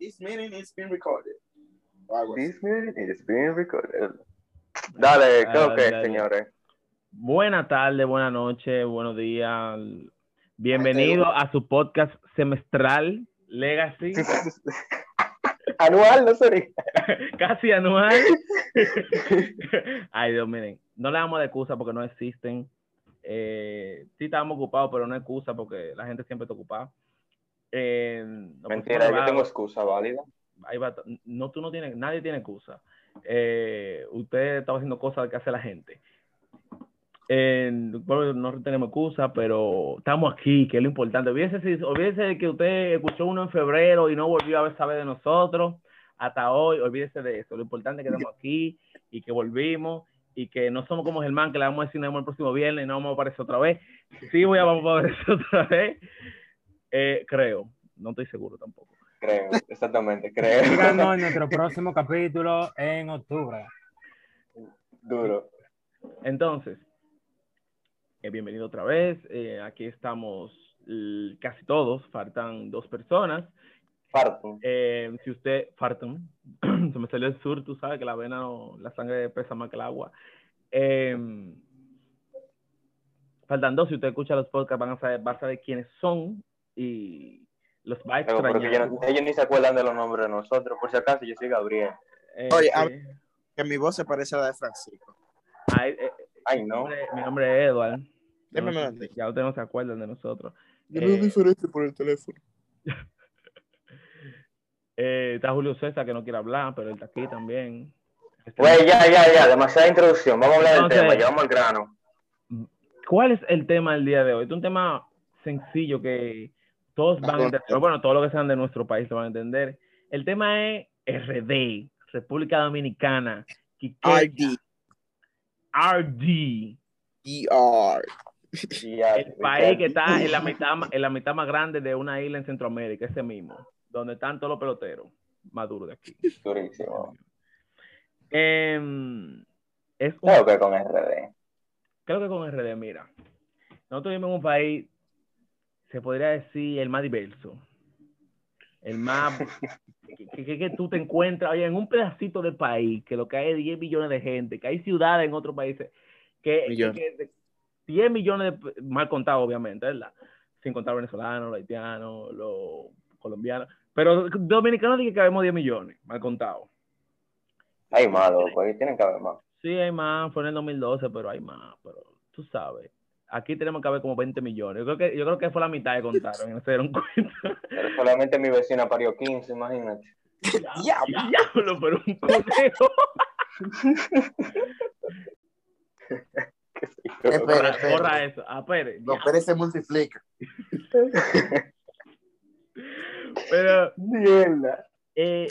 This meeting is being recorded. This meeting is being recorded. Dale, ¿qué es lo que Dale. señores? Buenas tardes, buenas noches, buenos días. Bienvenido a su podcast semestral Legacy, Anual, no sería. casi anual. Ay, Dios, miren, no le damos de excusa porque no existen. Eh, sí estábamos ocupados, pero no excusa porque la gente siempre está ocupada. Eh, nos Mentira, yo tengo excusa válida. Ahí va, no, tú no tienes, nadie tiene excusa. Eh, usted estaba haciendo cosas que hace la gente. Eh, bueno, no tenemos excusa, pero estamos aquí, que es lo importante. Olvídese, si, olvídese de que usted escuchó uno en febrero y no volvió a ver saber de nosotros hasta hoy. Olvídese de eso. Lo importante es que estamos aquí y que volvimos y que no somos como Germán, que le vamos a decir nos vemos el próximo viernes y no vamos a aparecer otra vez. Sí, voy a vamos a aparecer otra vez. Eh, creo, no estoy seguro tampoco. Creo, exactamente, creo. Síganos en nuestro próximo capítulo en octubre. Duro. Entonces, eh, bienvenido otra vez. Eh, aquí estamos casi todos, faltan dos personas. Farto. Eh, si usted, faltan, se me salió el sur, tú sabes que la vena, no- la sangre pesa más que el agua. Eh, faltan dos, si usted escucha los podcasts van a saber, va a saber quiénes son y los va a porque extrañar. ellos, no- ellos ni se acuerdan de los nombres de nosotros. Por si acaso, yo soy Gabriel. Eh, Oye, a- sí. Que mi voz se parece a la de Francisco. Ay, eh, Ay, mi, no. nombre, mi nombre es Edward. No ya ustedes no se acuerdan de nosotros. Yo Eh, veo diferente por el teléfono. Eh, está Julio César que no quiere hablar, pero él está aquí también. Este- Güey, ya, ya, ya. Demasiada introducción. Vamos a hablar Entonces- del tema. Llevamos al grano. ¿Cuál es el tema del día de hoy? Es un tema sencillo que todos van a entender. pero Bueno, todos los que sean de nuestro país lo van a entender. El tema es RD, República Dominicana. Quiqueya, RD. RD, ER. El país que está en la mitad, en la mitad más grande de una isla en Centroamérica, ese mismo, donde están todos los peloteros más duros de aquí. Durísimo. Em, es un Creo que con RD. creo que con RD, mira, nosotros vivimos en un país, se podría decir, el más diverso, el más, que, que, que tú te encuentras, oye, en un pedacito de país, que lo que hay es 10 millones de gente, que hay ciudades en otros países, que, que, Millones. que de- 10 millones, de, mal contado, obviamente, ¿verdad? Sin contar venezolanos, los haitianos, los colombianos, pero dominicanos dije que habemos 10 millones, mal contado. Ay, malo. Pues tienen que haber más. Sí, hay más, fue en el 2012, pero hay más, pero tú sabes. Aquí tenemos que haber como 20 millones. Yo creo que, yo creo que fue la mitad que contaron y no se dieron cuenta. Pero solamente mi vecina parió 15, imagínate. Diablo. Diablo, pero un conejo. Espera, Borra, espera. eso. Ah, espere. Los ya. Pérez se multiplican. Pero, Mierda. eh,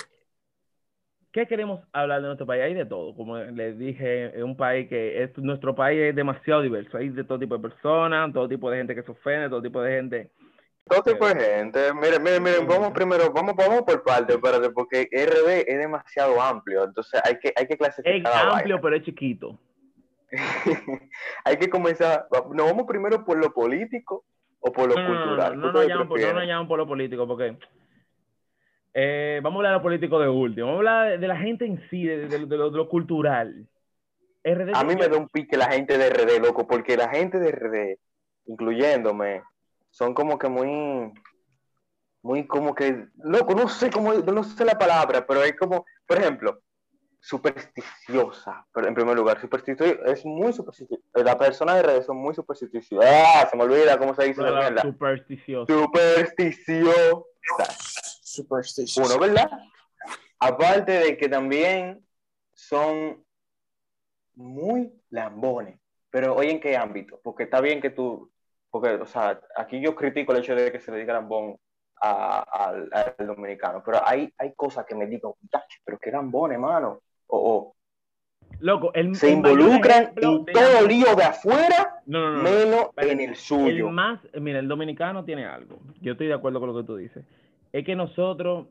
¿qué queremos hablar de nuestro país? Hay de todo. Como les dije, es un país que es, nuestro país es demasiado diverso. Hay de todo tipo de personas, todo tipo de gente que se ofende, todo tipo de gente. Todo tipo de gente. Miren, miren, miren, vamos primero, vamos, vamos por partes, espérate, porque RD es demasiado amplio, entonces hay que, hay que Es clasificar la amplio, pero es chiquito. hay que comenzar, nos vamos primero por lo político o por lo No, no, no, cultural. no, no, ¿Qué nos ustedes llaman por, no nos llaman por lo político, porque eh, vamos a hablar de lo político de último. Vamos a hablar de, la gente en sí, de, de- de lo, de lo cultural. RD, A mí me da un pique la gente de RD, loco, porque la gente de RD, incluyéndome, son como que muy, muy como que, loco, no sé cómo, no sé la palabra, pero es como, por ejemplo, supersticiosa, pero en primer lugar, supersticiosa, es muy supersticiosa, las personas de RD son muy supersticiosas, ah, se me olvida cómo se dice la mierda, supersticioso. supersticiosa, Superstitious. uno, ¿verdad? Aparte de que también son muy lambones. Pero oye, ¿en qué ámbito? Porque está bien que tú, porque, o sea, aquí yo critico el hecho de que se le diga lambón a- al, al dominicano, pero hay, hay cosas que me digo, "Muchacho, pero qué lambón, hermano. O, o Loco, el, se el involucran en de- todo lío de afuera, No, no, no. no. menos en el El suyo. más, mira, el dominicano tiene algo. Yo estoy de acuerdo con lo que tú dices. Es que nosotros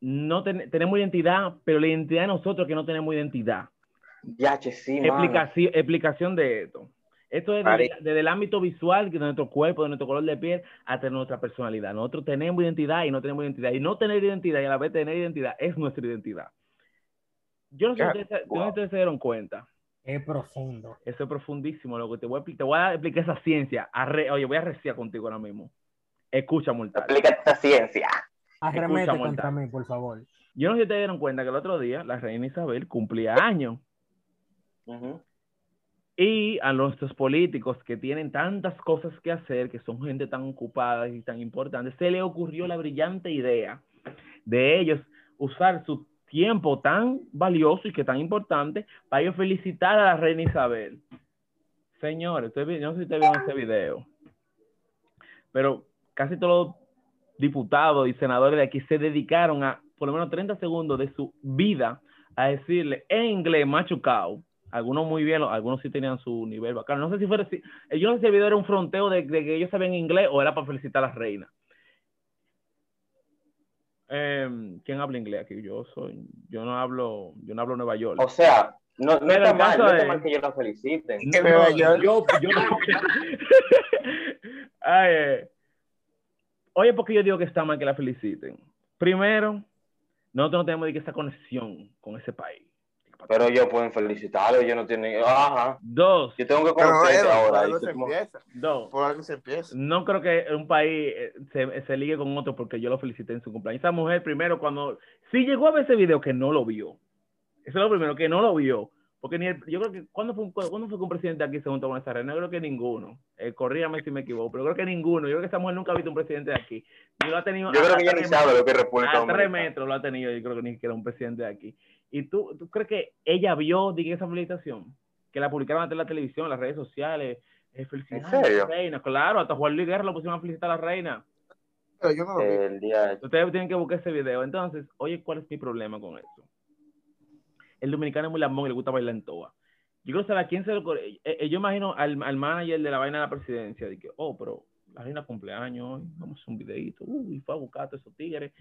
no ten- tenemos identidad, pero la identidad de nosotros es que no tenemos identidad. Ya, che, sí. Explicación, explicación de esto. Esto es desde, desde el ámbito visual, de nuestro cuerpo, de nuestro color de piel, hasta nuestra personalidad. Nosotros tenemos identidad y no tenemos identidad. Y no tener identidad y a la vez tener identidad es nuestra identidad. Yo no sé si ustedes, se- wow. ustedes dieron cuenta. Es profundo. Eso es profundísimo. Lo que te voy a, te voy a explicar esa ciencia. Arre- Oye, voy a reciar contigo ahora mismo. Escucha, mortal. Explícate esta ciencia. Arremete Escucha, contra mí, por favor. Yo no sé si te dieron cuenta que el otro día la reina Isabel cumplía años. Ujú. Y a nuestros políticos que tienen tantas cosas que hacer, que son gente tan ocupada y tan importante, se le ocurrió la brillante idea de ellos usar su tiempo tan valioso y que tan importante para ellos felicitar a la reina Isabel. Señores, yo no sé si ustedes vieron ese video, pero casi todos los diputados y senadores de aquí se dedicaron a por lo menos 30 segundos de su vida a decirle en inglés machucado algunos muy bien, algunos sí tenían su nivel bacano. No sé si fuera si, yo no sé si el video era un fronteo de, de que ellos sabían inglés o era para felicitar a la reina. Em, ¿Quién habla inglés aquí? Yo soy, yo no hablo, yo no hablo Nueva York. O sea, no, no está mal, no está es- mal que ellos la feliciten. Que Nueva York. Yo, yo Ay, eh. Oye, porque yo digo que está mal que la feliciten. Primero, nosotros no tenemos ni que esa conexión con ese país. Pero ellos pueden felicitarlo, ellos no tienen. Ajá. Dos, Yo tengo que conocerte por ahora. algo y tú se como- empieza. dos. Por algo se empieza. No creo que un país eh, se, se ligue con otro porque yo lo felicité en su cumpleaños. Esa mujer, primero, cuando. Sí llegó a ver ese video, que no lo vio. Eso es lo primero, que no lo vio. Porque ni el- yo creo que. ¿Cuándo fue, un- cuándo fue que un presidente aquí se juntó con esa reina? Yo creo que ninguno. Eh, corrígame si me equivoco, pero creo que ninguno. Yo creo que esa mujer nunca ha visto un presidente de aquí. Ni lo ha tenido. Yo creo que ella ni sabe lo que es a República tres metros lo ha tenido, yo creo que ni siquiera un presidente de aquí. ¿Y tú, tú crees que ella vio diga, esa felicitación? Que la publicaron ante la televisión, en las redes sociales. Eh, felicidades ¿En serio? a la reina. Claro, hasta Juan Luis Guerra lo pusieron a felicitar a la reina. Pero yo no lo vi. El día. Ustedes tienen que buscar ese video. Entonces, oye, ¿cuál es mi problema con eso? El dominicano es muy lambón y le gusta bailar en toa. Yo quiero saber a quién se lo... eh, eh, yo imagino al, al manager de la vaina de la presidencia, de que, oh, pero la reina cumpleaños vamos a hacer un videito. Uy, fue a buscar a esos tigres.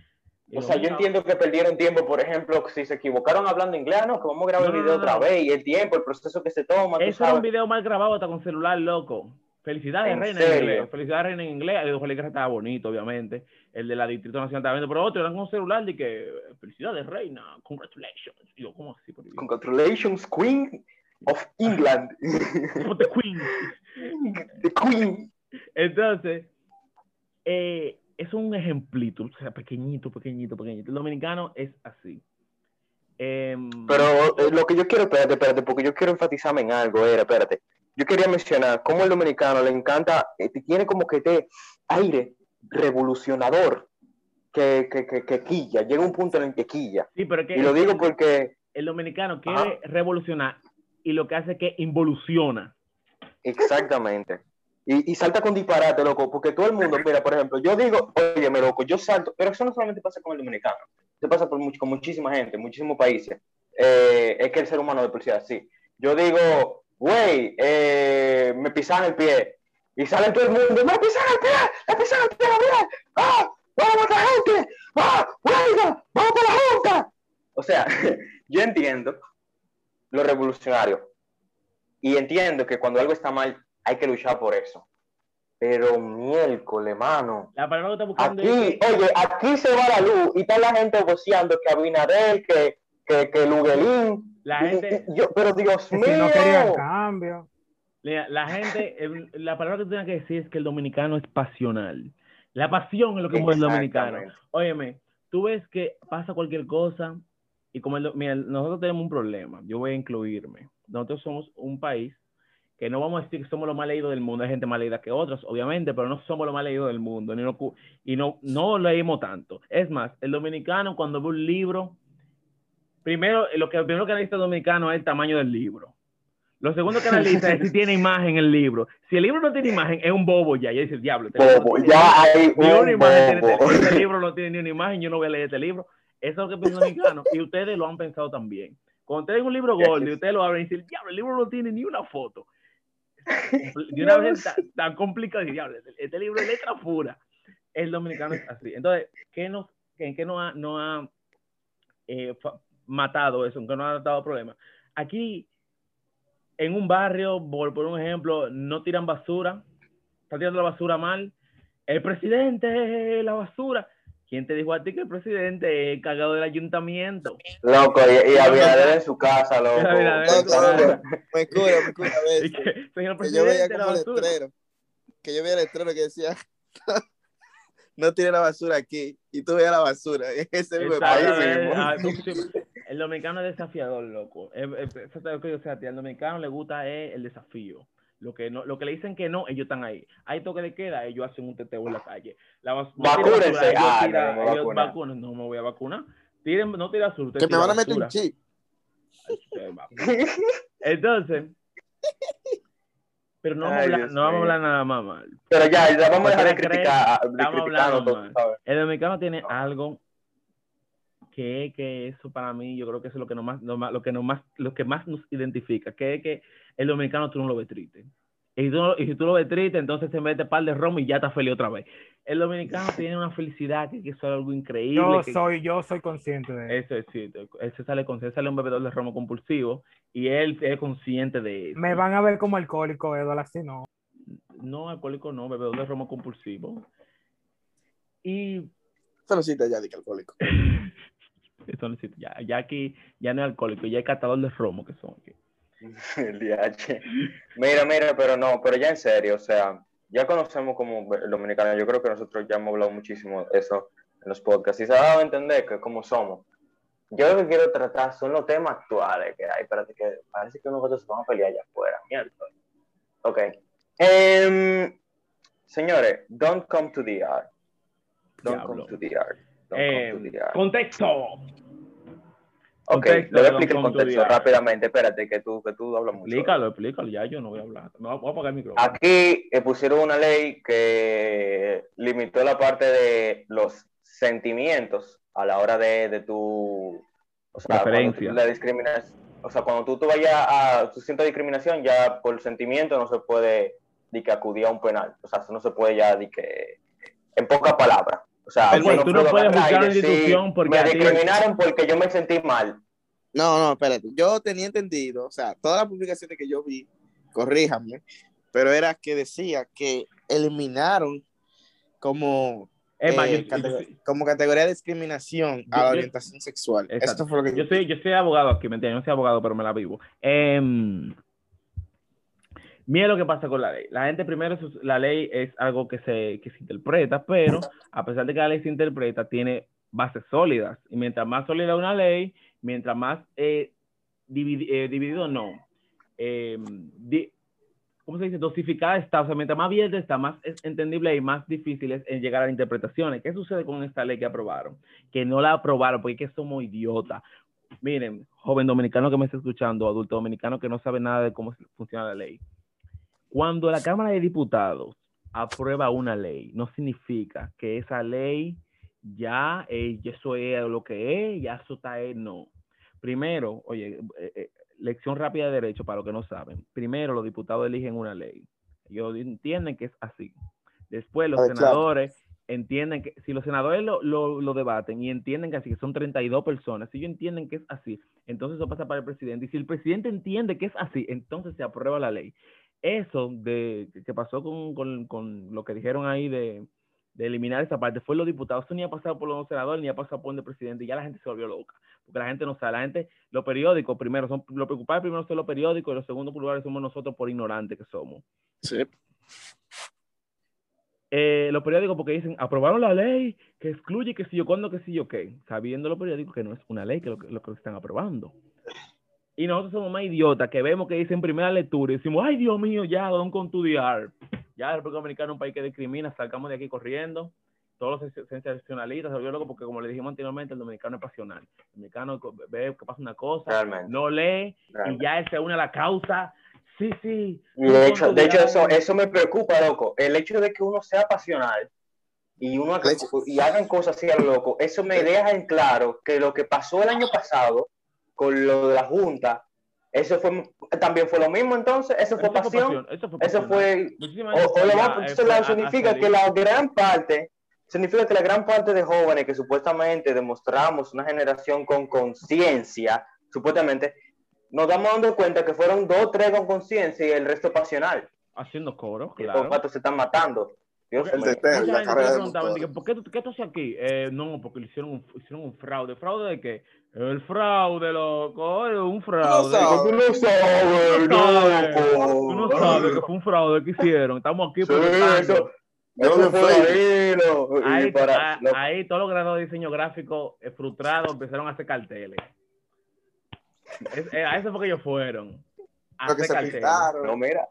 O sea, yo entiendo que perdieron tiempo, por ejemplo, si se equivocaron hablando inglés, no, que vamos a grabar el video otra vez, y el tiempo, el proceso que se toma, Eso era un video mal grabado hasta con celular, loco. Felicidades, ¿En Reina, en inglés. Felicidades, Reina, en inglés. El de estaba bonito, obviamente. El de la Distrito Nacional estaba viendo, pero otro era con un celular de que, felicidades, Reina, congratulations. Y yo, ¿cómo así? Por Dios? Congratulations, Queen of England. The Queen. The Queen. Entonces, eh, es un ejemplito, o sea, pequeñito, pequeñito, pequeñito. El dominicano es así. Em, Pero eh, lo que yo quiero, espérate, espérate, porque yo quiero enfatizarme en algo, era, espérate. Yo quería mencionar cómo el dominicano le encanta, eh, tiene como que este aire revolucionador que, que, que, que quilla, llega un punto en el que quilla. sí, pero que Y lo digo el, porque, el dominicano quiere revolucionar y lo que hace es que involuciona. exactamente. Y, y salta con disparate, loco, porque todo el mundo, mira, por ejemplo, yo digo, oye, me loco, yo salto, pero eso no solamente pasa con el dominicano, eso pasa por much- con muchísima gente, muchísimos países. Eh, es que el ser humano de por sí así. Yo digo, güey, eh, me pisan el pie, y sale todo el mundo, me pisan el pie, me pisan el pie, Gabriel, ¡ah! ¡Vamos a matar gente! ¡Ah! ¡Huelga! ¡Vamos para la junta! O sea, yo entiendo lo revolucionario, y entiendo que cuando algo está mal, hay que luchar por eso. Pero miércoles, mano. La palabra que está buscando Aquí, es oye, aquí se va la luz y está la gente voceando que Abinader, que, que, que Luguelín. La Y- gente- y- yo, pero Dios mío. si no querían cambio. Mira, la gente, la palabra que tú tienes que decir es que el dominicano es pasional. La pasión es lo que mueve el dominicano. Óyeme, tú ves que pasa cualquier cosa y como el, mira, nosotros tenemos un problema, yo voy a incluirme. Nosotros somos un país que no vamos a decir que somos los más leídos del mundo, hay gente más leída que otros, obviamente, pero no somos los más leídos del mundo, ni no, y no, no leímos tanto. Es más, el dominicano cuando ve un libro, primero, lo que primero que analiza el dominicano es el tamaño del libro. Lo segundo que analiza es si tiene imagen el libro. Si el libro no tiene imagen, es un bobo ya. Ya dice, diablo. este no Bobo, ya hay ni una un imagen tiene este, bobo. este libro no tiene ni una imagen, yo no voy a leer este libro. Eso es lo que piensa el dominicano. Y ustedes lo han pensado también. Cuando ustedes un libro Ya gordo y ustedes lo abren y dicen, diablo, el libro no tiene ni una foto. De una vez tan, tan complicado, y, diablo, este- este libro es letra pura. El dominicano es así. Entonces, ¿qué nos, ¿en qué no ha, no ha eh, matado eso? ¿En qué no ha dado problemas? Aquí en un barrio, por, por un ejemplo, no tiran basura, está tirando la basura mal, el presidente, la basura. ¿Quién te dijo a ti que el presidente es cagado del ayuntamiento? Loco, y, y Abinader en su casa, loco. Abinader me cura, me cura a veces. que, señor Que yo veía presidente, como el letrero. Que yo veía el letrero que decía, no tire la basura aquí. Y tú veías la basura. Ese país. Ah, sí, sí. El dominicano es desafiador, loco. Es- es- Eso es lo que yo sé a ti. Al dominicano le gusta es el desafío. Lo que, no, lo que le dicen que no, ellos están ahí. Hay toque de queda, ellos hacen un teteo en la calle. La bas- no ellos Ah, tira- no, me voy a ellos vacunar. vacunan. No me voy a vacunar. Tiren, no tira usted Que me van a meter un chip. Entonces, pero no vamos, a Ay, hablar, no vamos a hablar nada más mal. Pero ya, ya vamos a dejar de criticar, de Estamos hablando. El dominicano tiene algo que es que eso para mí, yo creo que eso es lo que no más, lo más- lo que no más, lo que más nos identifica, que es que el dominicano tú no lo ves triste. Y, tú y si tú lo ves triste, entonces se mete par de romo y ya está feliz otra vez. El dominicano tiene una felicidad que, que eso es algo increíble. Yo que- soy, yo soy consciente de eso. Eso es cierto. Él se sale con él sale un bebedor de romo compulsivo y él es consciente de eso. Me van a ver como alcohólico, Eduardo, así no. No, alcohólico no, bebedor de romo compulsivo. Y Eso no existe ya, de que alcohólico. eso no existe. Ya, ya aquí ya no es alcohólico, ya es catador de romo que son. El DH. Mira, mira, pero no, pero ya en serio, o sea, ya conocemos como el dominicano, yo creo que nosotros ya hemos hablado muchísimo de eso en los podcasts y se ha dado a entender que como somos. Yo lo que quiero tratar son los temas actuales que hay, espérate que parece que nosotros vamos a pelear allá afuera, mierda. Ok. Em, señores, don't come to the art. Don't Diablo. come to the art. Don't Eh, come to the art. contexto. Ok, contexto, le voy a explicar el contexto rápidamente, espérate, que tú, que tú hablas mucho. Explícalo, explícalo, ya yo no voy a hablar. Me voy a apagar el micrófono. Aquí eh, pusieron una ley que limitó la parte de los sentimientos a la hora de, de tu o sea, Preferencia. la discriminación, o sea, cuando tú, tú vayas a tú sientas discriminación ya por sentimiento no se puede di que acudir a un penal, o sea, eso no se puede ya di que en pocas palabras. O sea, Pero yo tú no puedes juzgar una decir, institución porque me ti- discriminaron porque yo me sentí mal. No, no, espérate. Yo tenía entendido, o sea, todas las publicaciones que yo vi, corríjame, pero era que decía que eliminaron como, más, eh, yo- catego- yo- como categoría de discriminación Yo- a la yo- orientación sexual. Exacto. Esto fue lo que yo soy, yo soy abogado aquí, ¿me entiendes? Yo no soy abogado, pero me la vivo. Em, mira lo que pasa con la ley. La gente primero, la ley es algo que se, que se interpreta, pero a pesar de que la ley se interpreta, tiene bases sólidas. Y mientras más sólida una ley, mientras más eh, dividi- eh, dividido, no. Em, di- ¿Cómo se dice? Dosificada está, o sea, mientras más abierta está, más es entendible y más difícil es en llegar a interpretaciones. ¿Qué sucede con esta ley que aprobaron? Que no la aprobaron porque es que somos idiotas. Miren, joven dominicano que me está escuchando, adulto dominicano que no sabe nada de cómo funciona la ley. Cuando la Cámara de Diputados aprueba una ley, no significa que esa ley ya, eh, eso es lo que es, ya eso está, eh, no. Primero, oye, eh, eh, lección rápida de derecho para los que no saben. Primero, los diputados eligen una ley. Ellos entienden que es así. Después, los A ver, claro. senadores entienden que, si los senadores lo, lo, lo debaten y entienden que así, que son 32 personas, si ellos entienden que es así, entonces eso pasa para el presidente. Y si el presidente entiende que es así, entonces se aprueba la ley. Eso de que pasó con, con, con lo que dijeron ahí de, de eliminar esa parte fue los diputados. Eso ni ha pasado por los senadores, ni ha pasado por el presidente. Y ya la gente se volvió loca. Porque la gente no sabe. La gente, los periódicos, primero, son, lo preocupado primero son los periódicos y los segundos lugares somos nosotros por ignorantes que somos. Sí. Eh, los periódicos porque dicen, aprobaron la ley que excluye que si yo cuándo, que si yo qué. Sabiendo los periódicos que no es una ley que lo, que lo que están aprobando. Y nosotros somos más idiotas que vemos que dicen primera lectura y decimos, ay Dios mío, ya, don con tu diar. Ya, el República Dominicana es un país que discrimina, salgamos de aquí corriendo. Todos los sensacionalistas se loco porque, como le dijimos anteriormente, el dominicano es pasional. El dominicano ve que pasa una cosa, Realmente. no lee Realmente. y ya él se une a la causa. Sí, sí. Y de hecho, de hecho eso, eso me preocupa, loco. El hecho de que uno sea pasional y uno y hagan cosas así a lo loco, eso me deja en claro que lo que pasó el año pasado con lo de la Junta, eso fue también fue lo mismo entonces, eso fue Eso fue pasión, eso fue eso fue o, o lo eh, entonces la- significa que la gran parte significa que la gran parte de jóvenes que supuestamente demostramos una generación con conciencia, supuestamente nos damos dando cuenta que fueron dos, tres con conciencia y el resto pasional. Haciendo coro, Y claro. estos patos se están matando. Dios la gente ¿por qué tú, qué tú haces aquí? Eh, no, porque le hicieron un, hicieron un fraude. ¿Fraude de qué? El fraude, loco, es un fraude. Tú no sabes, Tú no sabes, loco. Tú no sabes que fue un fraude que hicieron. Estamos aquí Sí, eso, eso fue ahí, lo- y Ahí, para- a- lo- ahí todos los graduados de diseño gráfico eh, frustrados empezaron a hacer carteles. Es- eh, a eso fue que ellos fueron. A hacer se carteles. pintaron. no, mira.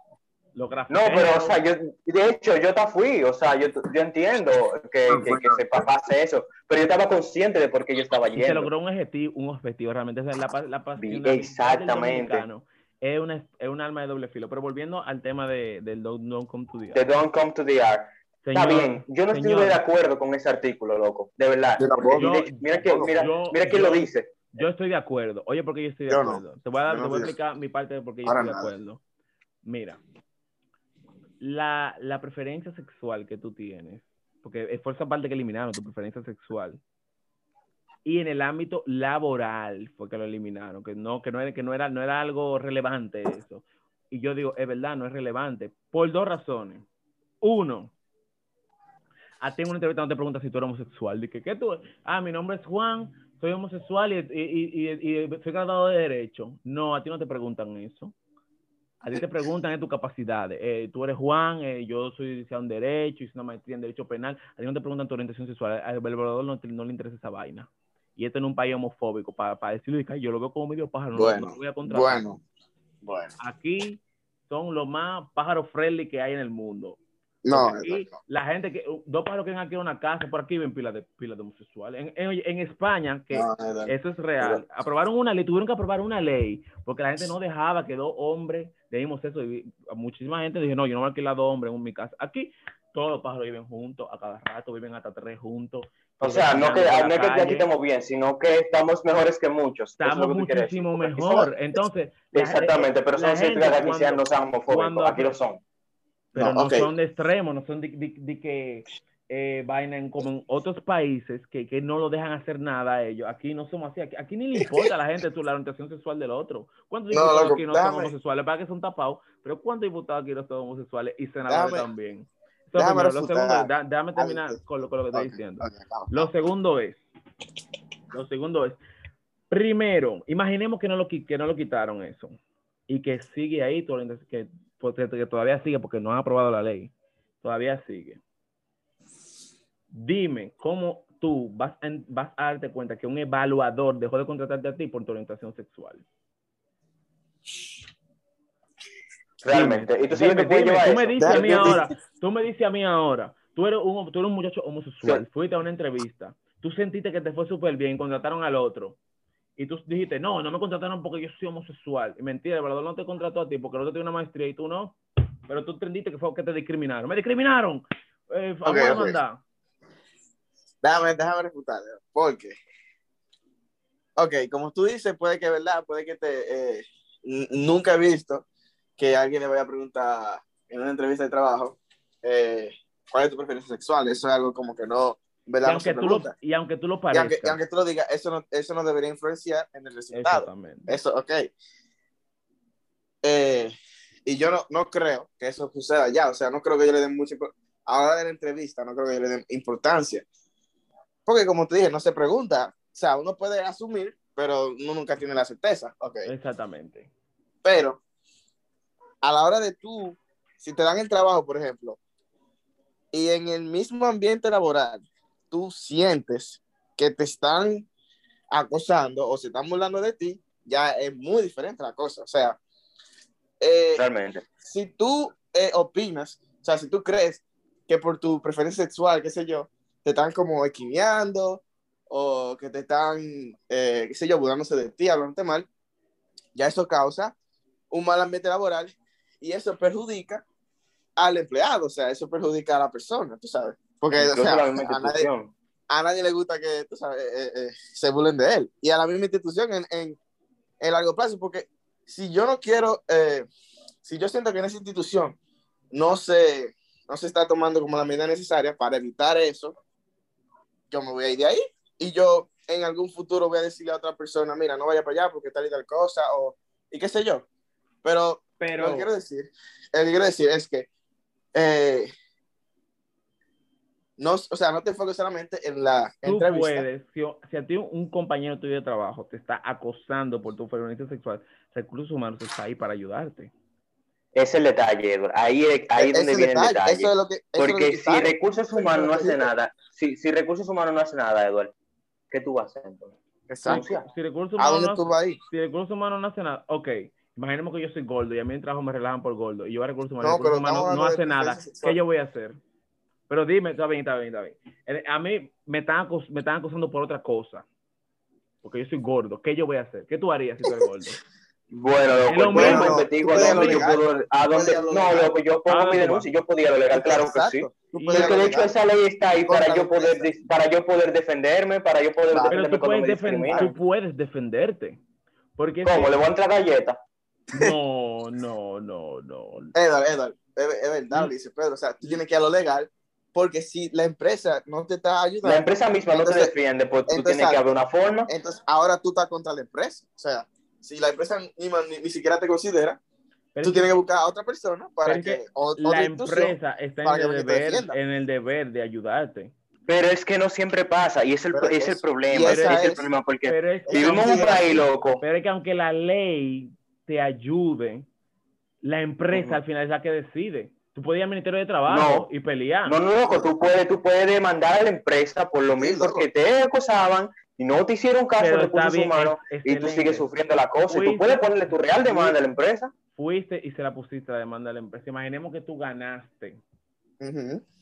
Los No, pero, o sea, yo, de hecho, yo te fui, o sea, yo, yo entiendo que, que, que se pa- pase eso, pero yo estaba consciente de por qué yo estaba y se yendo. logró un objetivo, un objetivo realmente. Esa es la, la pasionalidad Exactamente. Es una, es un arma de doble filo. Pero volviendo al tema de, del Don't, Don't Come to the The Art. Don't Come to the Art. Está bien, yo no señor, estoy de acuerdo con ese artículo, loco, de verdad. Yo de- mira que, mira, Yo- mira quién yo- lo dice. Yo estoy de acuerdo. Oye, porque yo estoy de Yo no. acuerdo. Te voy a, dar, te voy a explicar mi parte de por qué yo estoy de nada. acuerdo. Mira, la, la preferencia sexual que tú tienes, porque fue esa parte que eliminaron, tu preferencia sexual, y en el ámbito laboral fue que lo eliminaron, que no, que no era, que no era, no era algo relevante eso. Y yo digo, es verdad, no es relevante, por dos razones. Uno, a ti en una entrevista no te preguntan si tú eres homosexual. Dice, ¿qué tú? Ah, mi nombre es Juan, soy homosexual y, y, y, y soy graduado de Derecho. No, a ti no te preguntan eso. A ti te preguntan es tu capacidad. Eh, tú eres Juan, eh, yo soy licenciado en Derecho, hice una maestría en Derecho Penal. A ti no te preguntan tu orientación sexual. Al evaluador no, no le interesa esa vaina. Y esto en un país homofóbico, para decirlo, "Ay, yo lo veo como medio pájaro, no, no voy a contratar". bueno, bueno. Aquí son los más pájaros friendly que hay en el mundo. No, aquí, la gente que, dos pájaros que ven aquí una casa, por aquí ven pilas de, pilas de homosexuales. En, en, en España, que No, eso es real, aprobaron una ley, tuvieron que aprobar una ley, porque la gente no dejaba que dos hombres de mismo sexo, y muchísima gente dijo, no, yo no voy a alquilar dos hombres en mi casa. Aquí, todos los pájaros viven juntos, a cada rato viven hasta tres juntos. O sea, no, que, no es que aquí estamos bien, sino que estamos mejores que muchos. Es Estamos muchísimo mejor. Entonces, Exactamente, pero son gente científicas que aquí sean no sean homofóbicos, aquí lo son. Pero No, son de extremo, no son de, de- de que eh, vaina como en otros países que, que no lo dejan hacer nada a ellos. Aquí no somos así, aquí, aquí ni le importa a la gente tu, la orientación sexual del otro. ¿Cuántos No, diputados loco, aquí no son homosexuales? Para que son tapados, pero ¿cuántos diputados aquí no son homosexuales y senadores también? Eso déjame primero. Lo refutar. segundo, da- déjame terminar con lo, con lo que estoy diciendo. Lo segundo es, lo segundo es, primero, imaginemos que no lo, que no lo quitaron eso y que sigue ahí, tu que, porque- que todavía sigue porque no han aprobado la ley, todavía sigue. Dime, ¿cómo tú vas a, vas a darte cuenta que un evaluador dejó de contratarte a ti por tu orientación sexual? Realmente. Dime, y tú sabes dime, que puede dime, llevar tú me dices a mí ahora, tú me dices a mí ahora, tú eres un, tú eres un muchacho homosexual, Sí. fuiste a una entrevista, tú sentiste que te fue súper bien, contrataron al otro, y tú dijiste, no, no me contrataron porque yo soy homosexual. Y mentira, el evaluador no te contrató a ti porque el otro tiene una maestría y tú no, pero tú entendiste que fue que te discriminaron. ¡Me discriminaron! Eh, a ok. demandar. Déjame, déjame refutar, porque, ok, como tú dices, puede que verdad, puede que te, eh, nunca he visto que alguien le vaya a preguntar en una entrevista de trabajo, eh, ¿cuál es tu preferencia sexual? Eso es algo como que no, en Y ¿verdad? No aunque, tú lo, y aunque tú lo Y aunque, y aunque tú lo digas, eso no, eso no debería influenciar en el resultado. Exactamente. Eso, ok. Eh, y yo no, no creo que eso suceda ya, o sea, no creo que yo le den mucha impor- a la hora de la entrevista, no creo que yo le den importancia. Porque como te dije, no se pregunta, o sea, uno puede asumir, pero uno nunca tiene la certeza, ok. Exactamente. Pero a la hora de tú, si te dan el trabajo, por ejemplo, y en el mismo ambiente laboral, tú sientes que te están acosando o se están burlando de ti, ya es muy diferente la cosa. O sea, eh, Realmente. si tú eh, opinas, o sea, si tú crees que por tu preferencia sexual, qué sé yo, te están como esquineando o que te están, eh, qué sé yo, burlándose de ti, hablándote mal, ya eso causa un mal ambiente laboral y eso perjudica al empleado, o sea, eso perjudica a la persona, tú sabes. Porque o Incluso sea, la misma a, nadie, a nadie le gusta que, tú sabes, eh, eh, se burlen de él. Y a la misma institución en, en, en largo plazo, porque si yo no quiero, eh, si yo siento que en esa institución no se, no se está tomando como la medida necesaria para evitar eso, yo me voy a ir de ahí y yo en algún futuro voy a decirle a otra persona, mira, no vaya para allá porque tal y tal cosa, o y qué sé yo. Pero, Pero, lo que quiero decir, lo que quiero decir es que eh, no, o sea, no te enfoques solamente en la tú entrevista. puedes, si, si a ti un compañero tuyo de trabajo te está acosando por tu preferencia sexual, Recursos Humanos está ahí para ayudarte. Ese es el detalle, Edward. Ahí es, ahí es donde viene el detalle. Eso es lo que, eso es lo Porque que si recursos humanos no hace nada, si, si recursos humanos no hace nada, Edward, ¿qué tú vas a hacer entonces? Exacto. Denunciar. Si Recursos ¿A Humanos, dónde no, tú vas ahí? si Recursos Humanos no hace nada, ok, imaginemos que yo soy gordo y a mí en trabajo me relajan por gordo y yo a Recursos Humanos, No, Recursos Humanos no hace nada. ¿qué yo voy a hacer? Pero dime, está bien, está bien, está bien. Eh, A mí me están, me están acosando por otra cosa, porque yo soy gordo, ¿qué yo voy a hacer? ¿Qué tú harías si tú eres gordo? Bueno, lo me investigo Tú a dónde lo yo puedo, a Tú dónde, no, loco, yo pongo Ah, mi tú denuncia, yo podía lo legal, claro que sí. Exacto. Tú Y- puedes Porque de hecho esa ley está ahí para yo poder, para yo poder defenderme, para yo poder Claro. Pero defenderme tú cuando puedes, me defen- discriminan. tú puedes defenderte. Porque ¿Cómo? que- ¿Le voy a entrar galleta? No, no, no, no. Edward, Edward, es, verdad, lo dice Pedro. O sea, tú tienes que ir a lo legal, porque si la empresa no te está ayudando, La empresa misma no te Entonces- defiende, pues tú entonces, tienes que haber una forma. entonces ahora tú estás contra la empresa. O sea, si la empresa ni, ni- ni siquiera te considera, Pero tú es tienes que buscar a otra persona para es que, que o- la empresa está en el, deber, en el deber de ayudarte. Pero es que no siempre pasa, y es el, Pero es el problema, es, esa el es- problema, porque Pero es, que, vivimos un aunque- país, loco. pero es que aunque la ley te ayude, la empresa Ujú. al final es la que decide. Tú puedes ir al Ministerio de Trabajo No. y pelear. No, no, loco, tú puedes, tú puedes demandar a la empresa por lo mismo, porque te acosaban y no te hicieron caso Pero de recursos bien, humanos y tú sigues sufriendo la cosa. Y tú puedes ponerle tu real demanda a la empresa. Fuiste y se la pusiste la demanda a la empresa. Imaginemos que tú ganaste.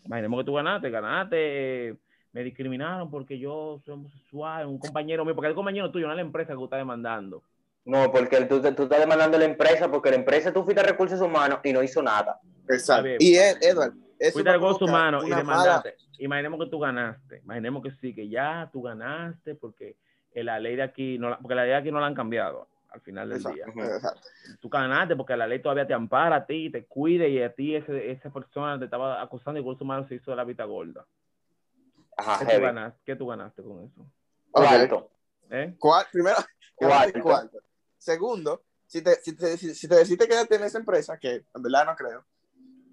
Imaginemos que tú ganaste, ganaste, eh, me discriminaron porque yo soy homosexual, un compañero mío, porque el compañero tuyo, no es la empresa que tú estás demandando. No, porque tú, tú estás demandando a la empresa, porque la empresa tú fuiste a recursos humanos y no hizo nada. Exacto. Y Ed- Edward, eso Fuiste a recursos humanos y demandaste. Imaginemos que tú ganaste. Imaginemos que sí, que ya tú ganaste porque eh, la ley de aquí, no la, porque la ley de aquí no la han cambiado al final del día. Exacto. Tú ganaste porque la ley todavía te ampara a ti, te cuide y a ti ese, esa persona te estaba acusando y el recursos humanos se hizo de la vista gorda. Ajá, ¿Qué tú, ganaste, ¿Qué tú ganaste con eso? Ok. Cuarto. ¿Eh? Cuar- primero, Cuarto. cuarto. Segundo, si te, si te, si, si te decidiste quedarte en esa empresa, que en verdad no creo,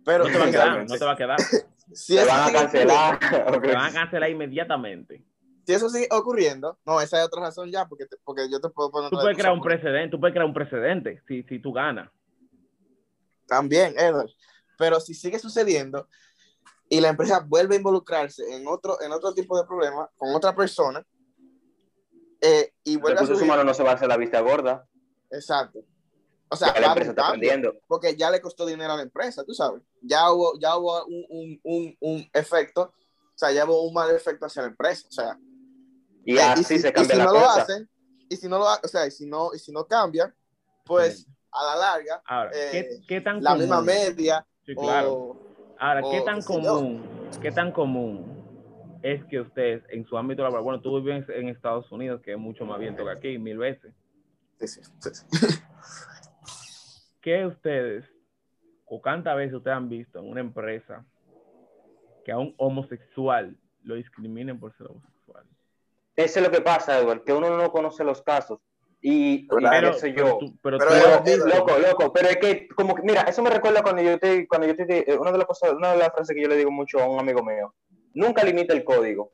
pero No te va a quedar, no te va a quedar. si, Te van a cancelar. Te van a cancelar inmediatamente. si eso sigue ocurriendo, no, esa es otra razón ya, porque, te- porque yo te puedo poner Tú puedes crear un precedente, tú puedes crear un precedente si, si tú ganas. También, Edward. Pero si sigue sucediendo y la empresa vuelve a involucrarse en otro, en otro tipo de problema con otra persona, eh, y vuelve a Recursos subir, humanos no se va a hacer la vista gorda. Exacto. O sea, Ya la empresa está aprendiendo. porque ya le costó dinero a la empresa, tú sabes. Ya hubo, ya hubo un, un, un, un efecto, o sea, ya hubo un mal efecto hacia la empresa. O sea, Y Eh, así si, se y cambia si la no lo cosa. hacen, y si no lo o sea, y si no, y si no cambian, pues a la larga, Ahora, Eh, ¿qué, qué tan la común? misma media, Sí, claro. o Ahora, ¿qué o tan común, qué tan común es que ustedes en su ámbito laboral, bueno, tú vives en Estados Unidos, que es mucho más viento que aquí, mil veces, sí, sí. ¿qué ustedes o cuántas veces ustedes han visto en una empresa que a un homosexual lo discriminen por ser homosexual? Eso es lo que pasa, Edward, que uno no conoce los casos. Y, y Claro, qué sé pero yo. tú, pero Pero tú. Loco, loco, pero es que, como que, mira, eso me recuerda cuando yo te, cuando yo te, eh, una de las cosas, una de las frases que yo le digo mucho a un amigo mío, nunca limita el código,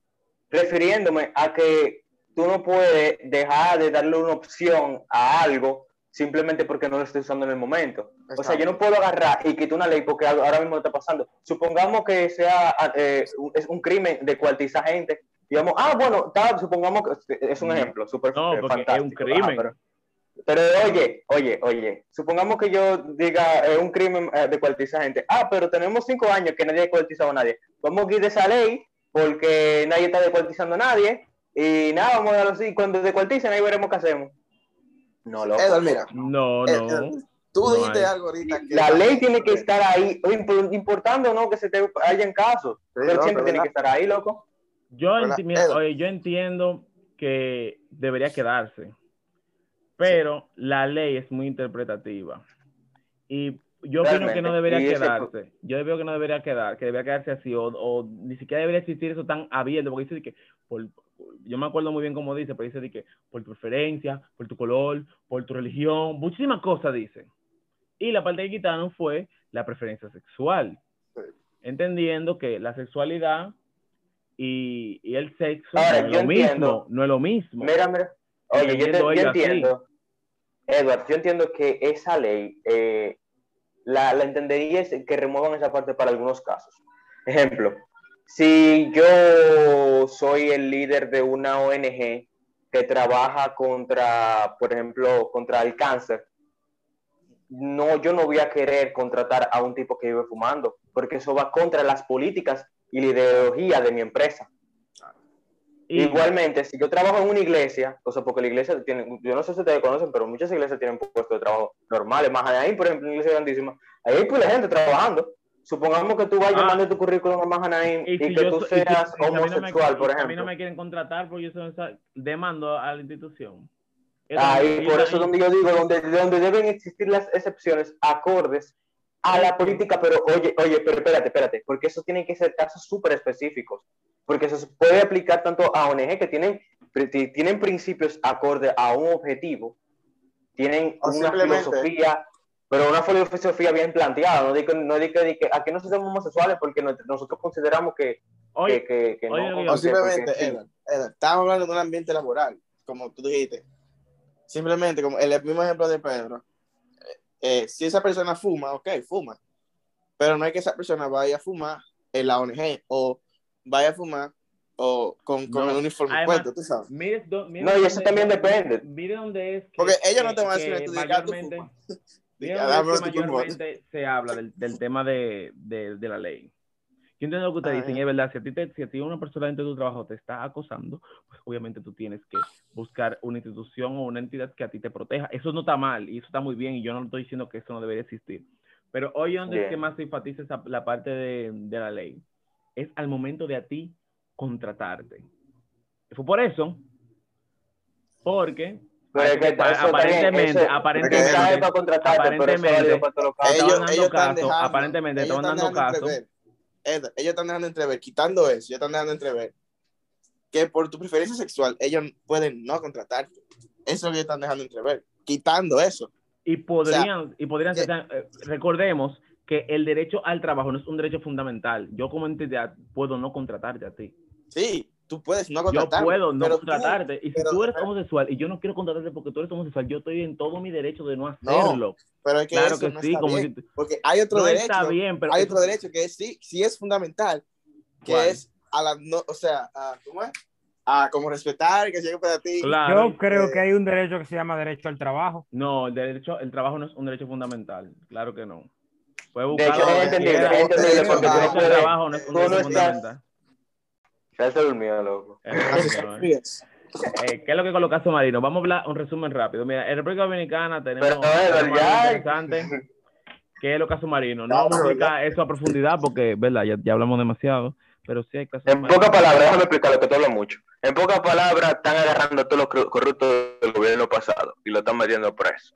refiriéndome a que tú no puedes dejar de darle una opción a algo simplemente porque no lo estés usando en el momento. O sea, yo no puedo agarrar y quitar una ley porque ahora mismo está pasando. Supongamos que sea eh, un- es un crimen de cuartizar gente. Digamos, ah, bueno, supongamos que es un ejemplo súper No, eh, es un crimen. Pero, pero, oye, oye, oye, supongamos que yo diga eh, un crimen eh, de cuartizar gente. Ah, pero tenemos cinco años que nadie ha cuartizado a nadie. Vamos a quitar esa ley porque nadie está descuartizando a nadie. Y nada, vamos a darlo así. Cuando descuarticen, ahí veremos qué hacemos. No, loco. Edward, mira, No, Eh, no. tú No dijiste hay. algo ahorita que La ley tiene que estar ahí, imp- importando o no que se te hayan casos, pero no, siempre pero tiene verdad. que estar ahí, loco. Yo, Hola, enti- mira, Edo. oye, yo entiendo que debería quedarse, pero la ley es muy interpretativa. Y yo opino que no debería ese- quedarse. Yo veo que no debería quedar, que debería quedarse así, o, o ni siquiera debería existir eso tan abierto, porque dice que, por, yo me acuerdo muy bien cómo dice, pero dice de que por tu preferencia, por tu color, por tu religión, muchísimas cosas dice. Y la parte que quitaron fue la preferencia sexual, Sí. entendiendo que la sexualidad y, y el sexo Ahora, no es lo mismo, no es lo mismo. Mira, mira. Oye, yo, te- entiendo. Edward, yo entiendo que esa ley eh, la, la entendería es que remuevan esa parte para algunos casos. Ejemplo, si yo soy el líder de una ONG que trabaja contra, por ejemplo, contra el cáncer, no, yo no voy a querer contratar a un tipo que vive fumando, porque eso va contra las políticas y la ideología de mi empresa. Y- Igualmente, si yo trabajo en una iglesia, o sea, porque la iglesia tiene, yo no sé si ustedes conocen, pero muchas iglesias tienen puestos de trabajo normales. Más ahí, por ejemplo, una iglesia grandísima, ahí hay pues gente trabajando. Supongamos que tú vayas Ah. a mandar tu currículum a Mahanaim y, Y si que yo tú seas y mí no me- homosexual, por si A mí ejemplo. no me quieren contratar porque yo soy esa- demando a la institución. Ahí, por Y- eso es donde yo digo, donde, donde deben existir las excepciones acordes a la política, pero oye, oye, pero espérate, espérate, porque eso tienen que ser casos súper específicos, porque eso se puede aplicar tanto a ONG que tienen, tienen principios acorde a un objetivo, tienen O una filosofía, pero una filosofía bien planteada, no digo, no digo que aquí no somos homosexuales porque no- nosotros consideramos que, Oye, que, que- que oye, no. oye, simplemente, sí. Estamos hablando de un ambiente laboral, como tú dijiste. Simplemente, como el mismo ejemplo de Pedro. eh, si esa persona fuma, ok, fuma. Pero no es que esa persona vaya a fumar en la ONG o vaya a fumar o con, con No, el uniforme además- puesto, tú sabes. mire, do- mire No, y eso dónde- también depende. Mire dónde es que, Porque ellos no te van a decir que esto de que, ah, tú mayormente, fumas. mire que, dónde ah, es que dame tu pulmón. Mayormente se habla del, del tema de, de, de la ley. Yo entiendo lo que ustedes Ah, dicen, es verdad, si a ti, te, si a ti una persona dentro de tu trabajo te está acosando, pues obviamente tú tienes que buscar una institución o una entidad que a ti te proteja. Eso no está mal y eso está muy bien y yo no estoy diciendo que eso no debería existir. Pero hoy donde es Bien. que más se enfatiza esa- la parte de, de la ley, es al momento de a ti contratarte. Fue por eso, porque Pero es que apa- eso también, aparentemente, eso- aparentemente, para para. Estaban ellos, están caso, dejando, aparentemente ellos están dando dejando caso. ellos están dejando entrever, quitando eso, ellos están dejando entrever que por tu preferencia sexual ellos pueden no contratarte. Eso es lo que ellos están dejando entrever, quitando eso. Y podrían, y podrían que- eh, recordemos que el derecho al trabajo no es un derecho fundamental. Yo como entidad puedo no contratarte a ti. Sí, tú puedes no Yo contratarme. puedo no tú- contratarte. y si pero- tú eres homosexual y yo no quiero contratarte porque tú eres homosexual, yo estoy en todo mi derecho de no No, hacerlo. pero es que claro eso que no sí, está como bien, si- porque hay otro no derecho, está bien, pero hay eso- otro derecho que es, sí, sí es fundamental, que ¿Cuál? es a la, no, o sea, a, ¿cómo es? A como respetar, que llegue para ti. Claro. Yo creo eh, que hay un derecho que se llama derecho al trabajo. No, el derecho, el trabajo no es un derecho fundamental. Claro que no. Puede De buscar hecho, es entendible, es entendible porque tú el no derecho al puedes- trabajo no es tú no estás- fundamental. Ya se durmió, loco. Eh, eh. Eh, ¿Qué es lo que con los casos marinos? Vamos a hablar un resumen rápido. Mira, en República Dominicana tenemos, Pero, algo ya. interesante. ¿Qué es los casos marinos? No No, vamos a explicar eso a profundidad porque, ¿verdad? Ya, ya hablamos demasiado, pero sí hay casos En pocas palabras, déjame explicar lo que tú hablas mucho. En pocas palabras, están agarrando a todos los cor- corruptos del gobierno pasado y lo están metiendo preso.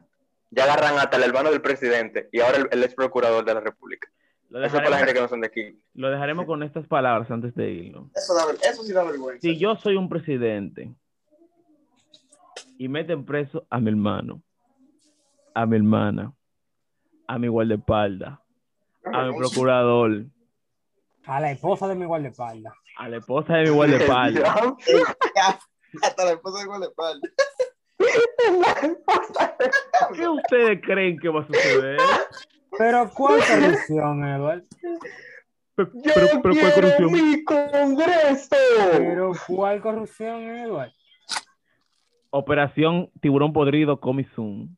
Ya agarran hasta el hermano del presidente y ahora el, el ex procurador de la República. Lo Eso es para la dejaremos, gente que no son de aquí. lo dejaremos con estas palabras antes de irnos. Eso, da eso sí da vergüenza. Si yo soy un presidente y meten preso a mi hermano, a mi hermana, a mi guardaespaldas, a mi procurador, A la esposa de mi guardaespaldas. a la esposa de mi guardaespaldas, Hasta la esposa de guardaespaldas. ¿qué ustedes creen que va a suceder? Pero ¿cuál corrupción, Edward? Pero, Yo pero, pero ¿cuál quiero corrupción? mi congreso. Pero ¿cuál corrupción, Edward? Operación Tiburón Podrido Comi Zoom.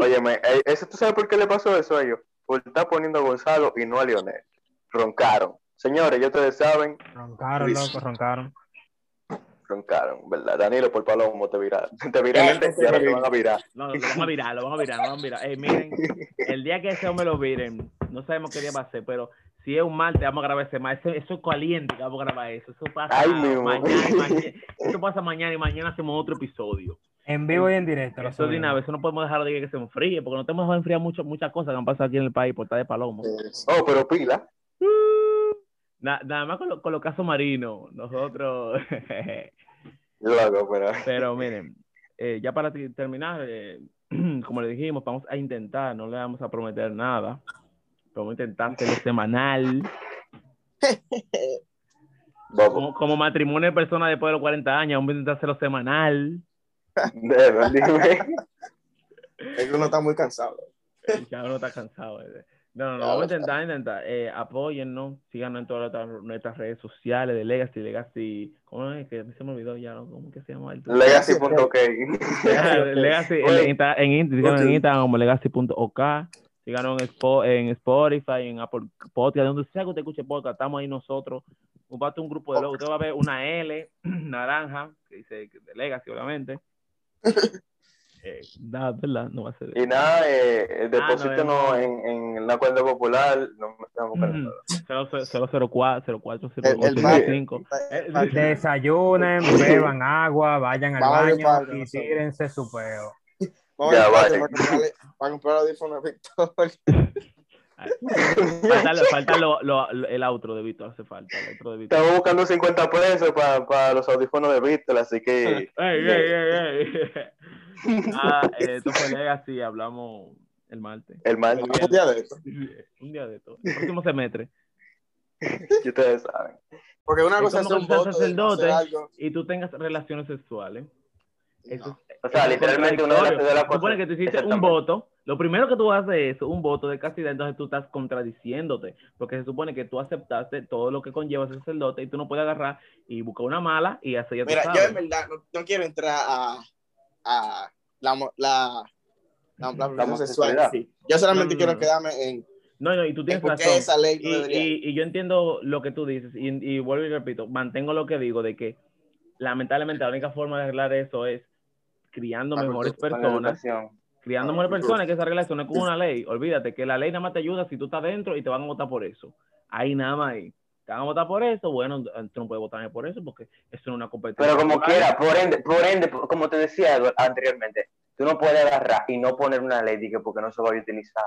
Óyeme, eh, eso, ¿tú sabes por qué le pasó eso a ellos? Por estar poniendo a Gonzalo y no a Lionel. Roncaron. Señores, ya ustedes saben, Roncaron, loco, roncaron. Roncaron, ¿verdad? Danilo por palomo te vira. Te viraron y ahora te van a virar. No, lo van a virar, lo van a virar, lo van a virar. Eh, miren, el día que ese hombre lo viren, no sabemos qué día va a ser, pero si es un martes, vamos a grabar ese martes. Eso, eso es caliente que vamos a grabar eso. Eso pasa Ay, mañana y mañana. Eso pasa mañana y mañana hacemos otro episodio. En vivo y en directo. Eso de una vez, eso no podemos dejar de que se enfríe, porque no tenemos que enfriar mucho, muchas cosas que han pasado aquí en el país por estar de palomo. Oh, pero pila. Na- nada más con, lo- con los casos marinos, nosotros. Loco, pero. Pero miren, eh, ya para terminar, eh, como le dijimos, vamos a intentar, no le vamos a prometer nada. Vamos a intentar hacerlo semanal, como, como matrimonio de personas después de los 40 años, vamos a intentar hacerlo semanal. Debe, dime. es que uno está muy cansado. Ya uno está cansado. eh. No, no, no, vamos a intentar, intentar. Eh, apóyennos, síganos en todas nuestras, nuestras redes sociales de Legacy, Legacy, ¿cómo es? Que se me olvidó ya, ¿no? ¿cómo que se llama? el Legacy.ok. Legacy, en, en, en Ok. Instagram como legacy.ok, síganos en, Spo- en Spotify, en Apple Podcast, donde sea que usted escuche podcast, estamos ahí nosotros. Comparte un grupo de logos, usted va a ver una L naranja, que dice de Legacy, obviamente. Eh, nada, ¿verdad? No va a ser. Y nada, eh, Ah, no, en, en la cuenta popular. No me estamos buscando nada. 004, 04, El- el 05. Eh, Desayunen, beban agua, vayan al baño y tírense su peo. Vamos Ya, a vale. para comprarle- para comprar audífonos Víctor. Falta, lo- falta lo- lo- lo- el outro de Víctor, hace falta el outro de Víctor. Estamos buscando 50 pesos para los audífonos de Víctor, así que. Ey, ey, ey, ey. Ah, eh, esto fue Legacy, hablamos el martes. El Muy Un día de esto. Un día de esto. El próximo semestre. que ustedes saben. Porque una cosa es un voto sacerdote. algo. Y tú tengas relaciones sexuales. y Eso no. es- O sea, literalmente una de las, cosas. supone que tú hiciste un voto. Lo primero que tú haces es un voto de castidad, entonces tú estás contradiciéndote, porque se supone que tú aceptaste todo lo que conlleva ser sacerdote y tú no puedes agarrar y buscar una mala y hacer ya Mira, yo en verdad no, no quiero entrar a, a la, la, la, homosexualidad. Sí. Yo solamente No, no, quiero no. quedarme en, No, no, y tú en tienes razón. esa ley no Y, y, y yo entiendo lo que tú dices, y, y vuelvo y repito, mantengo lo que digo de que lamentablemente la única forma de arreglar eso es criando mejores personas, criando mejores personas que esa relación es con una ley. Olvídate que la ley nada más te ayuda si tú estás dentro y te van a votar por eso. Ahí nada más ahí. Te van a votar por eso, bueno, tú no puedes votar por eso porque eso no es una competencia. Pero como quiera, por ende, por ende, como te decía anteriormente, tú no puedes agarrar y no poner una ley que porque no se va a utilizar.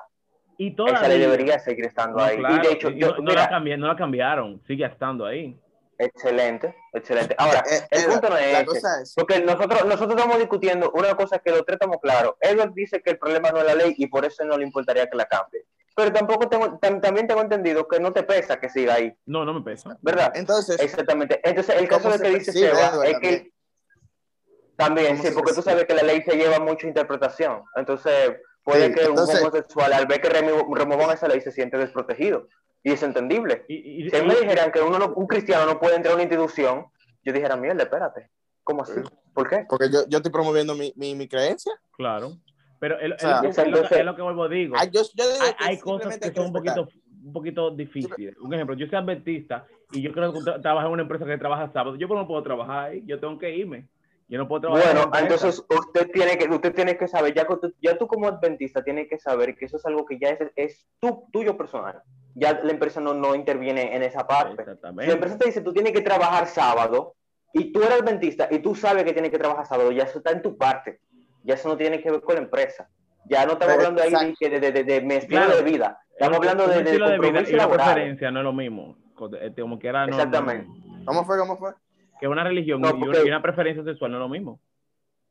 Y Esa ley debería seguir estando no, ahí. claro, y de hecho, yo, no, no mira, la cambiaron, no la cambiaron, sigue estando ahí. excelente, excelente. Ahora, Eh, el eh, punto no es ese. es, Porque nosotros, nosotros estamos discutiendo una cosa que los tres estamos claros. Edward dice que el problema no es la ley y por eso no le importaría que la cambie. Pero tampoco tengo, tam- también tengo entendido que no te pesa que siga ahí, No, no me pesa. ¿verdad? entonces, Exactamente. Entonces, el ¿Cómo caso de que dice Seba es que también? también, ¿Cómo sí, porque tú sabes que la ley se lleva mucha interpretación. Entonces, puede Sí, que entonces- un homosexual, al ver que remo- remuevan esa ley, se siente desprotegido. Y es entendible. Y, y- Si a mí me dijeran que uno no- un cristiano no puede entrar a una institución, yo dijera, mierda, espérate. ¿Cómo así? ¿Por qué? porque yo, yo estoy promoviendo mi, mi, mi creencia. Claro. Pero es, es sea, lo que- es lo que- entonces- es lo que vuelvo a digo. Ay, yo, yo digo hay, que cosas que son un poquito, un poquito difíciles. Un ejemplo, yo soy adventista y yo creo que tra- trabajo en una empresa que trabaja sábado. Yo no puedo trabajar ahí, yo tengo que irme. Yo no puedo trabajar. en Bueno, empresa. entonces usted tiene que usted tiene que saber, ya, ya tú como adventista tienes que saber que eso es algo que ya es, es tu, tuyo personal. Ya la empresa no, no interviene en esa parte. Si la empresa te dice tú tienes que trabajar sábado y tú eres adventista y tú sabes que tienes que trabajar sábado, ya eso está en tu parte. Ya eso no tiene que ver con la empresa. Ya no estamos Pero, hablando ahí de, que de, de, de, de mi estilo Claro. de vida. Estamos Un- hablando de, de de vida y laboral. preferencia no es lo mismo. Este, Como quiera, no, Exactamente. no- ¿Cómo fue? ¿Cómo fue? que una religión No, y, una, porque- y una preferencia sexual no es lo mismo.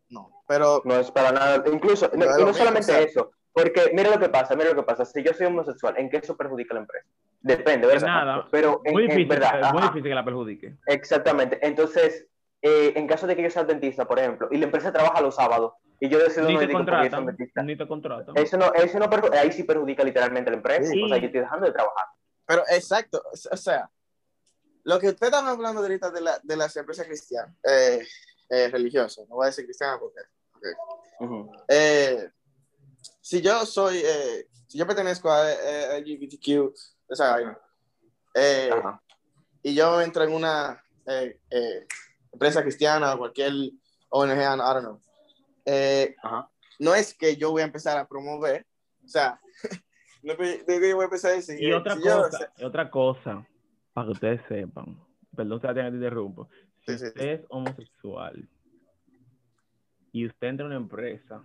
No, pero No es para nada. Incluso, No mismo, solamente o sea. eso. Porque mira lo que pasa, mira lo que pasa. Si yo soy homosexual, ¿en qué eso perjudica a la empresa? Depende, En ¿verdad? nada. Pero en, Muy en difícil, verdad. es muy ajá, difícil que la perjudique. Exactamente. Entonces, eh, en caso de que yo sea adventista, por ejemplo, y la empresa trabaja los sábados, y yo decido Ni no te contratan, adventista, ni te contratan. eso no, eso no perju- ahí sí perjudica literalmente a la empresa. Sí. O sea, yo estoy dejando de trabajar. Pero exacto, o sea, lo que ustedes están hablando ahorita de, la, de las empresas cristianas, eh, eh, religiosas, no voy a decir cristianas porque, Ujú. eh, si yo soy, eh, si yo pertenezco a eh, LGBTQ, esa vaina, eh, y yo entro en una eh, eh, empresa cristiana o cualquier ONG, I don't know, eh, Ajá. no es que yo voy a empezar a promover, o sea, no es que que yo voy a empezar a decir, Y otra si yo- cosa, y otra cosa, para que ustedes sepan, perdón si te interrumpo, si Sí, sí. usted es homosexual y usted entra a una empresa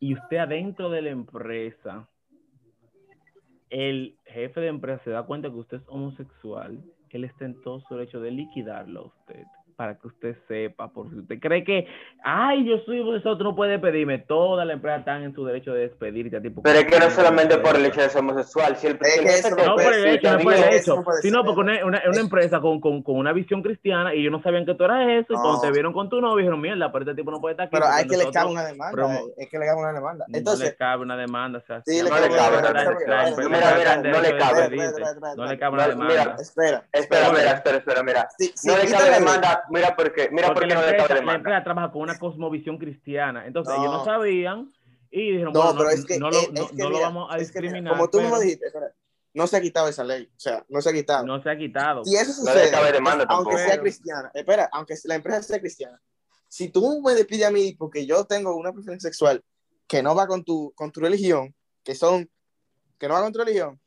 y usted adentro de la empresa, el jefe de empresa se da cuenta que usted es homosexual, él está en todo su derecho de liquidarlo a usted para que usted sepa, por si usted cree que, ay, yo soy homosexual, tú no puedes despedirme, toda la empresa está en su derecho de despedirte a ti. Pero es que no solamente por el hecho de ser homosexual, si el Es que si el jefe eso te- no No por el puede hecho, no por el eso hecho, no sino porque una, una, una empresa con, con, con una visión cristiana y ellos no sabían que tú eras eso, y cuando No. te vieron con tu novio dijeron, mierda, pero este tipo no puede estar aquí. Pero hay que le cabe una demanda. eh, Es que le cabe una demanda. No Entonces, le cabe una demanda, o sea, Sí, le cabe, la- no le cabe. Mira, mira, está en no le cabe. despedirte, Espera, espera, No le espera, cabe una espera. Mira, demanda. espera. Espera, espera, espera, mira. No le cabe ley- demanda, mira por qué, mira por Porque qué la no empresa, la demanda. empresa trabaja con una cosmovisión cristiana. Entonces No. ellos no sabían y dijeron, No, bueno, pero no, es que, no lo, es, no, es que no lo mira, vamos a es que mira, discriminar. como tú pero mismo dijiste, espera, no se ha quitado esa ley. O sea, no se ha quitado. no se ha quitado. Si eso No sucede, demanda aunque tampoco. sea cristiana, espera, aunque la empresa sea cristiana, si tú me despides a mí porque yo tengo una preferencia sexual que no va con tu, con tu religión, que son, que no va con tu religión,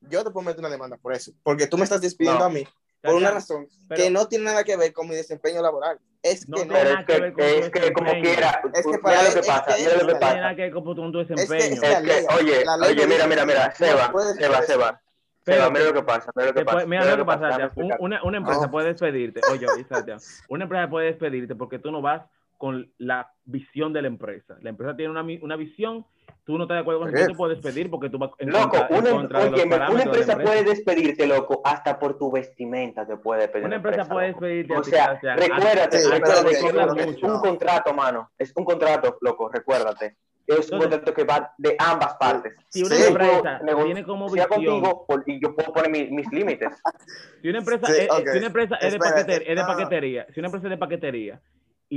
yo te puedo meter una demanda por eso, porque tú me estás despidiendo No. a mí por una razón Pero- que no tiene nada que ver con mi desempeño laboral. Es No que no. tiene Pero nada es que que, ver con tu es que como quiera, Es que mira para lo él- que es pasa, que mira lo es que No tiene pasa. nada que ver con tu Es que desempeño. es Es que, oye, oye, lo mira, mira, mira, Seba, Seba, Seba. Pero Seba, que- mira lo que pasa, mira lo que Después- pasa. mira lo que pasa, una, una empresa No. puede despedirte. Oye, una empresa puede despedirte porque tú no vas con la visión de la empresa. La empresa tiene una, una visión, tú no estás de acuerdo con eso, tú te puedes despedir porque tú vas en Loco, contra, en una, contra de los una parámetros de empresa empresa. puede despedirte, loco, hasta por tu vestimenta te puede despedir. Una empresa puede despedirte O ti, sea, recuérdate, Sí, es un contrato, mano. Es un contrato, loco, recuérdate. Es un contrato que va de ambas partes. Si una Sí, empresa nego- tiene como visión, contigo y yo puedo poner mi- mis límites. si una empresa, es, si una empresa es, de Espérate, paquetería, es de no, no. paquetería, si una empresa es de paquetería,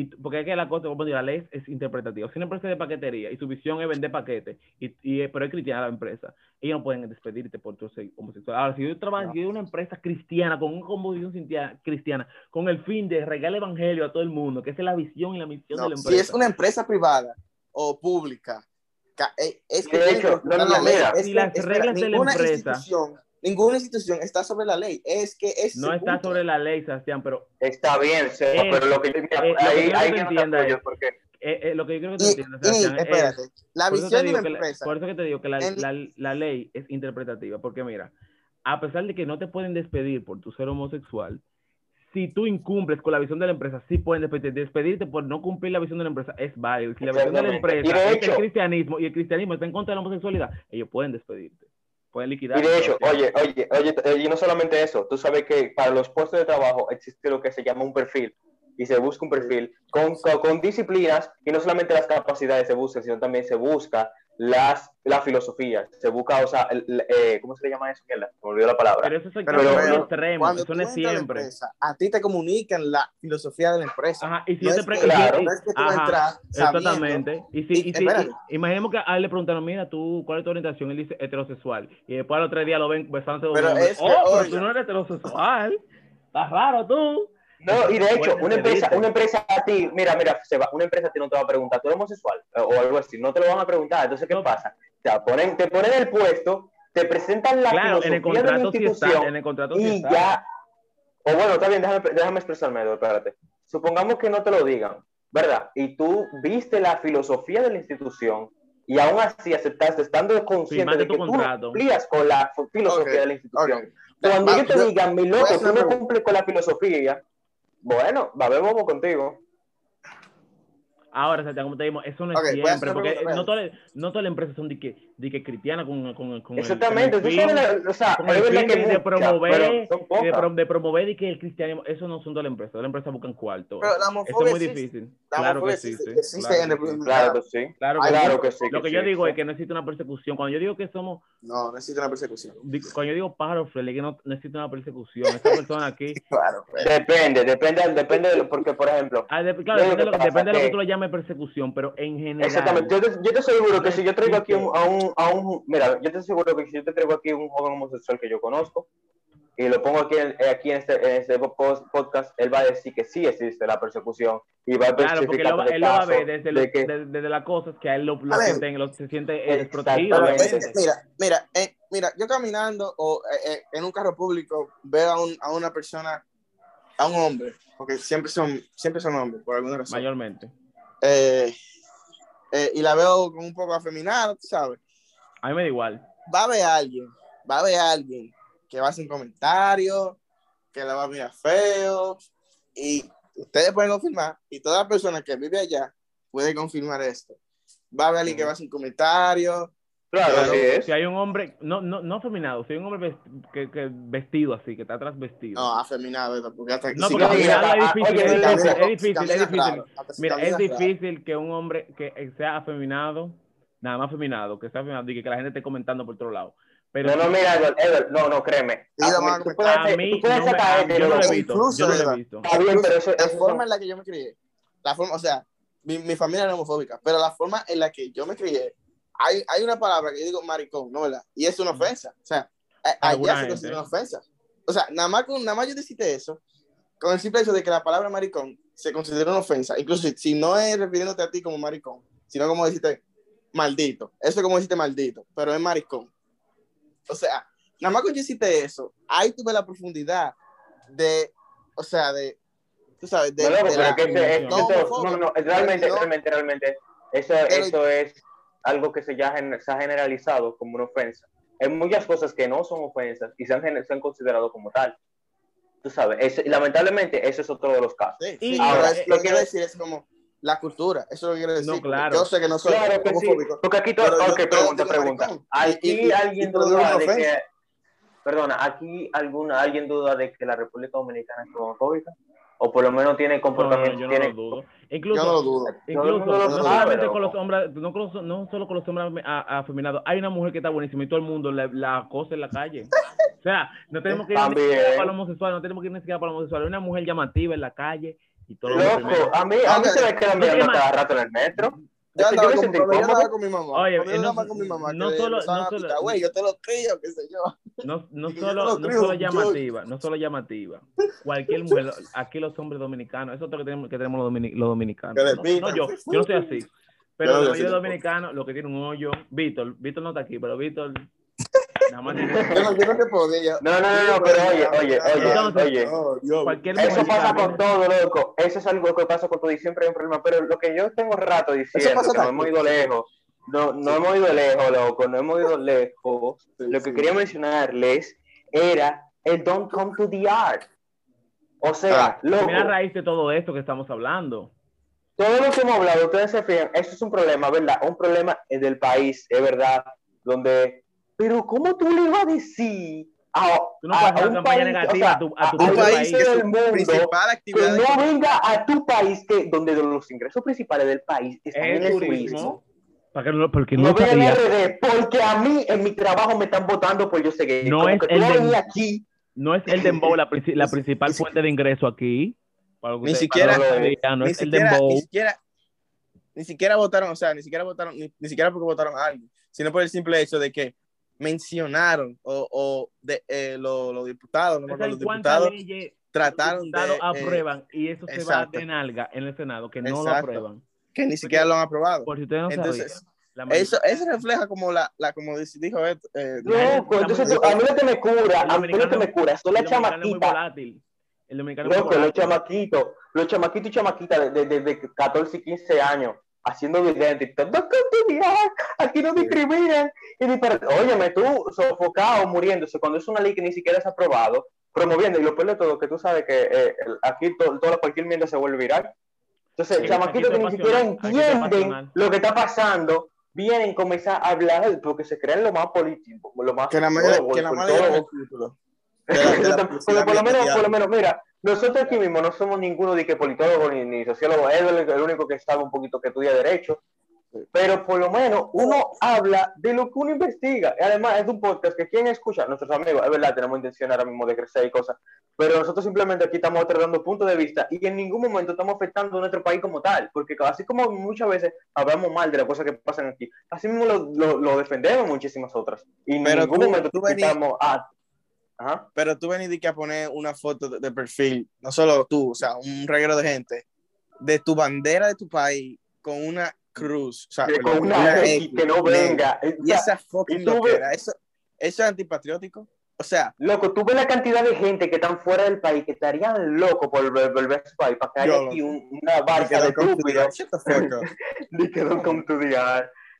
y, porque es que la cosa, como digo, la ley es, interpretativa. Si una empresa es de paquetería y su visión es vender paquetes, y, y, pero es cristiana la empresa, ellos no pueden despedirte por tu ser homosexual. Ahora, si yo trabajo No. si yo una empresa cristiana, con una composición cristiana- cristiana, con el fin de regalar el evangelio a todo el mundo, que esa es la visión y la misión No, de la si empresa. es una empresa privada o pública, ca- eh, es que De hecho, que no, no, respetar la no, ley. mira. Es Si que, las espera, reglas de la empresa- institución, ninguna institución está sobre la ley. Es que es no está sobre la ley, Sebastián, pero Está bien, Seba, Es- pero lo que yo mira, que ahí, quiero ahí que yo no te entienda porque eh, eh, lo que yo creo que tú Y, entiendes, y, Sebastián, es- espérate, la te visión de la, empresa. por eso que te digo que la, en- la, la ley es interpretativa, porque mira, a pesar de que no te pueden despedir por tu ser homosexual, si tú incumples con la visión de la empresa, sí pueden despedirte. Despedirte por no cumplir la visión de la empresa es válido. Si la visión de la empresa Y es el cristianismo y el cristianismo está en contra de la homosexualidad, ellos pueden despedirte. Pueden liquidar. Y de hecho, oye, oye, oye, eh, y no solamente eso, tú sabes que para los puestos de trabajo existe lo que se llama un perfil y se busca un perfil con, con, con disciplinas y no solamente las capacidades se buscan, sino también se busca las, la filosofía, se busca, o sea, el- el, eh, ¿cómo se le llama eso? Mierda, Me olvidó la palabra. pero eso es el Pero, caso pero, extremo, Cuando eso no es a siempre. empresa, a ti te comunican la filosofía de la empresa. Ajá, y si no, es pre- claro, y- no es que tú ajá, entras sabiendo. Exactamente. Y si, Y- y si- imaginemos que a él le preguntaron, mira, tú, ¿cuál es tu orientación? Él dice heterosexual. Y después al otro día lo ven besándose. Pero es que, oh, pero tú no eres heterosexual. Estás raro tú. No, y de hecho, una empresa, una empresa a ti, mira, mira, Seba, una empresa a ti no te va a preguntar, ¿tú eres homosexual? O, algo así, no te lo van a preguntar. Entonces, ¿qué No. pasa? O sea, ponen, te ponen el puesto, te presentan la Claro, en el filosofía de la contrato sí institución está. En el contrato sí y está. ya. O bueno, está bien, déjame, déjame expresarme, espérate. Supongamos que no te lo digan, ¿verdad? Y tú viste la filosofía de la institución y aún así aceptaste, estando consciente de tu que tú contrato. cumplías con la filosofía Ok, de la institución. ok. Cuando ellos te yo- digan, mi loco, tú no cumples con la filosofía, bueno, va a ver bobo contigo. Ahora, Santiago, como te digo, eso no es Ok, voy a hacer siempre, porque no todas las- no todas las empresas son de que, de que cristianas con, con, con el- Exactamente, con tú el fin- sabes, la- o sea, con el fin que de, promover, de, pocas. pro- de promover y que el cristianismo, eso no son todas las empresas, todas las empresas buscan cuarto. Pero la Eso es muy existe. difícil. La Claro que existe. existe, existe claro en que sí. Dominicana. Claro que sí. Claro que Claro sí. que sí. Lo que sí, yo digo sí. es que no existe una persecución. Cuando yo digo que somos, No, no existe una persecución. cuando yo digo pájaro friendly, que no, no existe una persecución. Esta persona aquí, Claro. Depende, depende, depende de lo, porque, por ejemplo, ah, de- claro, depende de lo, que que que- tú le llames persecución, pero en general. exactamente, yo te, yo te aseguro que si yo traigo aquí un- a un, a un, mira, yo te aseguro que si yo te traigo aquí un joven homosexual que yo conozco y lo pongo aquí en, eh, aquí en este, en este podcast, él va a decir que sí existe la persecución y va a Claro, porque él lo, él lo va a ver desde, lo- de que- desde, desde las cosas que a él lo, lo A ver. sienten- lo- se siente eh, desprotegido, mira, mira, eh, mira, yo caminando o eh, eh, en un carro público veo a, un, a una persona, a un hombre, porque siempre son, siempre son hombres, por alguna razón. Mayormente. Eh, eh, y la veo con un poco afeminada, tú sabes, A mí me da igual. va a haber alguien, va a haber alguien que va a hacer un comentario, que la va a mirar feo, y ustedes pueden confirmar, y toda persona que vive allá puede confirmar esto. Va a haber alguien que va a hacer un comentario, Claro, Claro, así es. Si hay un hombre, no, no, no feminado, si hay un hombre vest- que, que vestido así, que está atrás vestido. no, afeminado, porque hasta No, si porque camina- afeminado es ah, difícil, oye, es difícil, es difícil, es difícil. Mira, es difícil que un hombre que sea afeminado, nada más afeminado, que sea afeminado y que, que la gente esté comentando por otro lado. Pero No, no, mira, Edward, Edward, no, no, créeme. A lo mí- van a tú puedes, a mí tú puedes no me- sacar a- este, yo no lo he visto, incluso, yo no lo he visto. Está bien, pero eso, la eso forma en la que yo me crié, la forma, o sea, mi, mi familia era homofóbica, pero la forma en la que yo me crié, hay, hay una palabra que yo digo maricón, ¿no verdad? Y es una ofensa, o sea, allá se considera una ofensa. O sea, nada más, con, nada más yo decirte eso, con el simple hecho de que la palabra maricón se considera una ofensa, incluso si, si no es refiriéndote a ti como maricón, sino como decirte maldito, eso es como decirte maldito, pero es maricón. O sea, nada más con yo decirte eso, ahí tuve la profundidad de, o sea, de, tú sabes, de, No, de la- que es no realmente, realmente, realmente, eso, eso es algo que se, ya se ha generalizado como una ofensa. Hay muchas cosas que no son ofensas y se han, se han considerado como tal. Tú sabes, y lamentablemente ese es otro de los casos. Sí, Y- sí, ahora, es- lo eh, que quiero decir es como la cultura, eso es lo que quiero decir. No, claro. Yo sé que no soy Claro que sí, porque aquí todo, pero yo ok, todo pregunta, pregunta. Aquí Y- y- alguien y lo duda de que, perdona, aquí alguna, alguien duda de que la República Dominicana es homofóbica, o por lo menos tiene No, no, comportamiento, yo no tiene, lo dudo. Yo Incluso, no lo dudo. Incluso, No, solamente pero- con los hombres, no, con los- no solo con los hombres a- afeminados, hay una mujer que está buenísima y todo el mundo la, la acosa en la calle. O sea, no tenemos que ir ni siquiera para los homosexuales, no tenemos que ir ni siquiera para los homosexuales. Hay una mujer llamativa en la calle y todo lo loco, a mí, a mí se me queda No mirando cada rato en el metro. Yo andaba, con, yo andaba con mi mamá. Oye, cuando yo no- andaba con mi mamá, no solo- no solo- pitar, güey, yo te lo crío, qué sé yo. No, solo, no solo llamativa, no solo llamativa. Cualquier mujer, aquí los hombres dominicanos, eso es lo que tenemos, que tenemos los, los dominicanos. No, yo, yo no soy así. Pero los dominicanos, lo que tiene un hoyo, Víctor, Víctor no está aquí, pero Víctor, nada más tiene- Yo no, yo no te podía. No, no, no, no, pero oye, oye, oye, Entonces, oye. Cualquier Eso pasa con todo, loco. Eso es algo que pasa con todo y siempre hay un problema. Pero lo que yo tengo rato diciendo, que no también. hemos ido lejos, no, no hemos ido lejos, loco, no hemos ido lejos. Lo que quería mencionarles era el don't come to the art. O sea, Ah, loco, Mira a raíz de todo esto que estamos hablando. todo lo que hemos hablado, ustedes se fijan, eso es un problema, ¿verdad? Un problema del país, es verdad, donde, pero ¿cómo tú le vas a decir a, Tú no puedes hacer un país, negativa a tu- a tu un propio país país. del mundo principal que no venga a tu país, que donde los ingresos principales del país están en El turismo. turismo? Para que no, porque No a RD, porque a mí en mi trabajo me están votando por yo sé que No es que el a de- aquí No es el dembow la, princi- la principal fuente de ingreso aquí. Para que Ni ustedes- siquiera- para que ustedes vean, no ni es el siquiera, dembow. ni siquiera, ni siquiera votaron, o sea, ni siquiera votaron, ni, ni siquiera porque votaron a alguien, sino por el simple hecho de que mencionaron o, o de, eh, los, los diputados, no los diputados leyes trataron los de diputados eh, aprueban y eso se va de nalga en el Senado, que no lo aprueban. que ni siquiera lo han aprobado. Por si ustedes no Entonces, sabían. la eso, eso refleja como la, la como dijo eh, loco entonces tú- a mí lo que me cura a mí lo que dominicano- me cura son las chamaquitas volátil. El dominicano Loco, los chamaquitos, los chamaquitos y chamaquitas de, de, de, de 14 y 15 años haciendo videos en TikTok, no continuar, aquí no discriminan. Y. Óyeme, tú sofocado, muriéndose, cuando es una ley que ni siquiera es aprobado, promoviendo, y lo peor de todo, que tú sabes que eh, aquí to- toda cualquier mierda se vuelve viral. Entonces, Sí, chamaquitos que ni siquiera entienden lo que está pasando, vienen a comenzar a hablar porque se creen lo más político, lo más que la que Porque por lo menos, por lo menos, mira, nosotros aquí mismo no somos ninguno de que politólogo ni, ni sociólogo, es el único que sabe un poquito que estudia derecho, pero por lo menos uno habla de lo que uno investiga. Y además es un podcast que quien escucha, nuestros amigos, es verdad, tenemos intención ahora mismo de crecer y cosas, pero nosotros simplemente aquí estamos tratando puntos de vista y en ningún momento estamos afectando a nuestro país como tal, porque así como muchas veces hablamos mal de las cosas que pasan aquí, así mismo lo, lo, lo defendemos muchísimas otras. Y en Pero ningún tú- momento tú estamos a... Ajá. pero tú venís a poner una foto de, de perfil, no solo tú, o sea, un reguero de gente, de tu bandera de tu país con una cruz, o sea, que con una X que no venga. Y esa fucking loquera, eso, eso es antipatriótico. o sea, Loco, tú ves la cantidad de gente que están fuera del país que estarían locos por vol- volver a su país para que haya aquí un- una barca de estúpidos Shut the fuck up. Ni que don't come to the.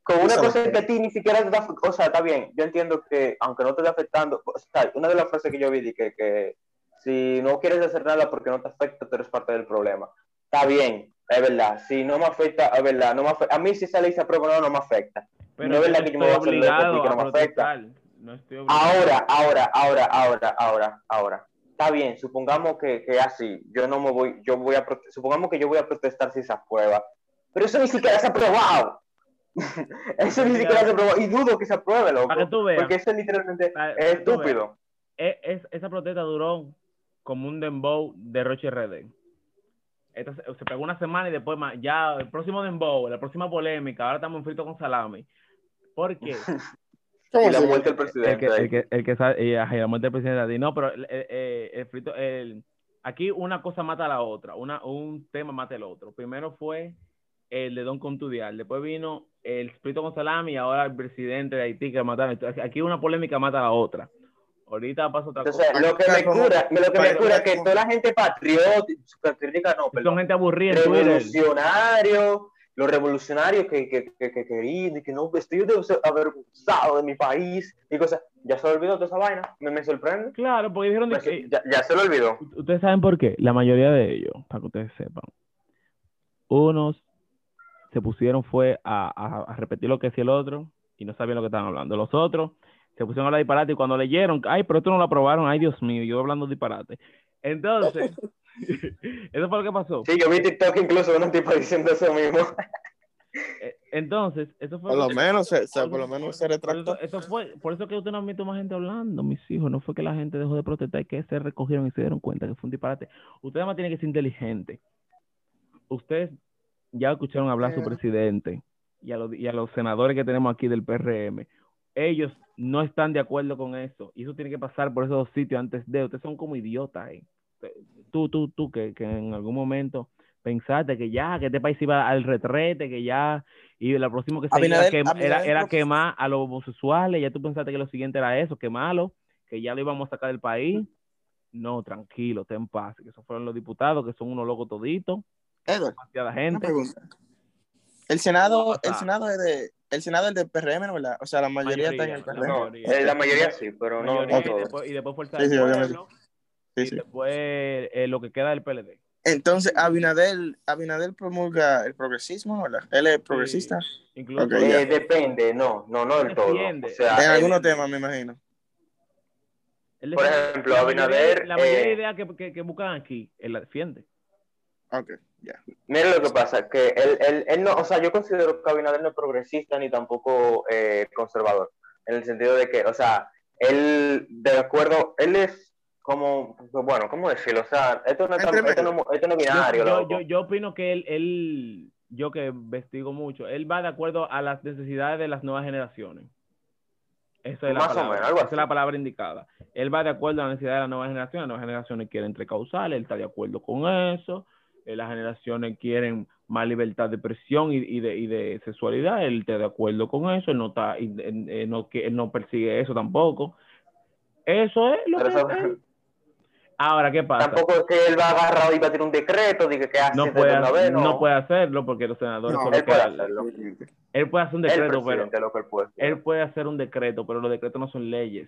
Con una cosa que a ti ni siquiera te da, o sea, está bien, yo entiendo que aunque no te esté afectando, o sea, una de las frases que yo vi de que, que si no quieres hacer nada porque no te afecta, tú eres parte del problema. Está bien, es verdad, si no me afecta, es verdad, no me afecta. a mí si esa ley se aprueba, no, no me afecta. Pero No es verdad que yo me voy a hacer porque no me afecta. No estoy. Ahora, ahora, ahora, ahora, ahora, ahora. Está bien, supongamos que, que así, yo no me voy, yo voy a supongamos que yo voy a protestar si se aprueba, pero eso ni siquiera se ha aprobado. eso ni siquiera se ha aprobado y dudo que se apruebe, loco. Para que tú veas. Porque eso literalmente Para- es tú estúpido. Es- esa protesta duró como un dembow de Roche. Esta se, pegó una semana y después más, ya el próximo dembow, la próxima polémica, ahora estamos en frito con salami. ¿Por qué? ¿Cómo Y la muerte del llama? el que, presidente. el que, el que sabe, y, ajá, y la muerte del presidente. No, pero el, el- el frito, el- aquí una cosa mata a la otra, una, un tema mata el otro. Primero fue el de Don Contudial, después vino el frito con salami y ahora el presidente de Haití que mataron. Entonces, Aquí una polémica mata a la otra. Ahorita pasa otra Entonces, cosa. lo que me cura, lo que me Pero- cura es que toda la gente patriótica, no, Son perdón, gente aburrida revolucionarios, los revolucionarios que, que, que, que querían y que no, estoy avergonzado de mi país y cosas. Ya se olvidó toda esa vaina, me, me sorprende. Claro, porque dijeron de Me- que... ya, ya se lo olvidó. Ustedes saben por qué. La mayoría de ellos, para que ustedes sepan, unos se pusieron fue a, a- a repetir lo que decía el otro y no sabían lo que estaban hablando. Los otros se pusieron a hablar disparate y cuando leyeron, ay, pero esto no lo aprobaron, ay, Dios mío, yo hablando disparate. Entonces, eso fue lo que pasó. Sí, yo vi TikTok incluso de un tipo diciendo eso mismo. Eh, Entonces, eso fue Por lo menos, se, se- por lo menos se retractó. eso, eso fue, por eso que usted no ha visto más gente hablando, mis hijos. No fue que la gente dejó de protestar, es que se recogieron y se dieron cuenta que fue un disparate. Usted además tiene que ser inteligente. Ustedes ya escucharon hablar a su presidente y a, los, y a los senadores que tenemos aquí del PRM. Ellos no están de acuerdo con eso. Y eso tiene que pasar por esos dos sitios antes de. Ustedes son como idiotas. eh. Tú, tú, tú, que, que en algún momento pensaste que ya, que este país iba al retrete, que ya, y lo próximo que se iba a Abinader- quem- era, era quemar a los homosexuales, ya tú pensaste que lo siguiente era eso, quemarlo, que ya lo íbamos a sacar del país. No, tranquilo, ten paz, que esos fueron los diputados, que son unos locos toditos, Edward, demasiada una gente. pregunta. El Senado, el Senado es de, el Senado es del PRM, ¿no verdad? O sea, la mayoría, está en el PRM. No, eh, la mayoría sí, pero no, no y, todos. después, y después Fuerza Sí, sí, obviamente. Pueblo, Sí, y después eh, lo que queda del PLD. Entonces, Abinader, Abinader promulga el progresismo, ¿no verdad? Él es progresista. Incluso Eh, depende, no, no, no del todo. Defiende. O sea, En algunos temas, me imagino. por ejemplo, Abinader, La mayoría de eh, ideas que, que, que buscan aquí, él la defiende. Ok, ya. Mira lo que pasa, que él, él, él no, o sea, yo considero que Abinader no es progresista ni tampoco eh, conservador, en el sentido de que, o sea, él, de acuerdo, él es como, bueno, ¿cómo decirlo? O sea, esto no es, tan- Entre esto no, esto no es binario, yo, yo, yo opino que él, él, yo que investigo mucho, él va de acuerdo a las necesidades de las nuevas generaciones. Esa es la Más o palabra, menos, algo esa es la palabra indicada. Él va de acuerdo a las necesidades de las nuevas generaciones. Las nuevas generaciones quieren tres causales, él está de acuerdo con eso. Eh, las generaciones quieren más libertad de expresión y, y de, y de sexualidad, él está de acuerdo con eso, él no, está, y- él- él no, que- él no persigue eso tampoco. Eso es lo Pero que eso- es él. Ahora, ¿qué pasa? Tampoco es que él va agarrado y va a tirar un decreto, de que, que hace no de puede, una vez, no. no puede hacerlo porque los senadores No, son él los que- puede hacerlo. él puede hacer un decreto, pero él puede hacer un decreto, pero los decretos no son leyes.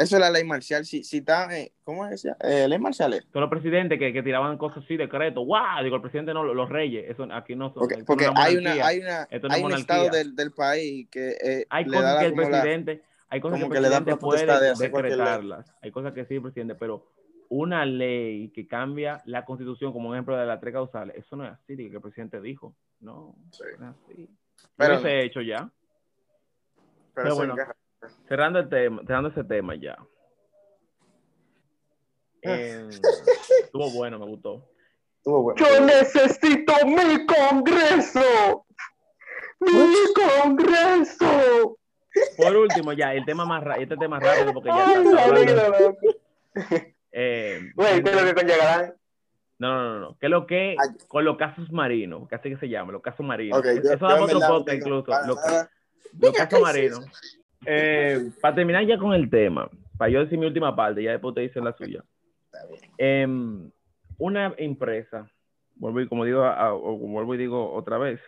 Eso es la ley marcial. Si, si está, eh, ¿cómo es? esa? Eh, ley marcial es. Son los presidentes que, que tiraban cosas así, decretos. ¡Guau! Digo, el presidente no, los reyes. Eso aquí no son. Es porque una hay una, hay una, Esto no es hay un estado del, del país que eh, Hay le cosas da que el la- presidente, hay cosas que el que le dan presidente puede de decretarlas. Hay cosas que sí, presidente, pero una ley que cambia la constitución, como un ejemplo de las tres causales, eso no es así, que el presidente dijo. No, Sí. no es así. Pero- Pero se ha hecho ya. pero pero bueno. encaja. Cerrando el tema, cerrando ese tema ya. Ah. Eh, estuvo bueno, me gustó. Estuvo bueno. Yo necesito mi congreso. Mi congreso. Por último, ya, el tema más este tema rápido, porque ya Ay, está la hablando- vida, loco. eh, Güey, ¿qué es lo que con llegarán? No, no, no, no. ¿Qué es lo que Ay. con los casos marinos? Que así que se llama, los casos marinos. Eso yo- da yo otro podcast incluso. para Los, casos ¿qué es marinos. Eh, para terminar ya con el tema, para yo decir mi última parte, ya después te dice la suya. Está bien. Em, una empresa, vuelvo y, como digo, a- a- o vuelvo y digo otra vez,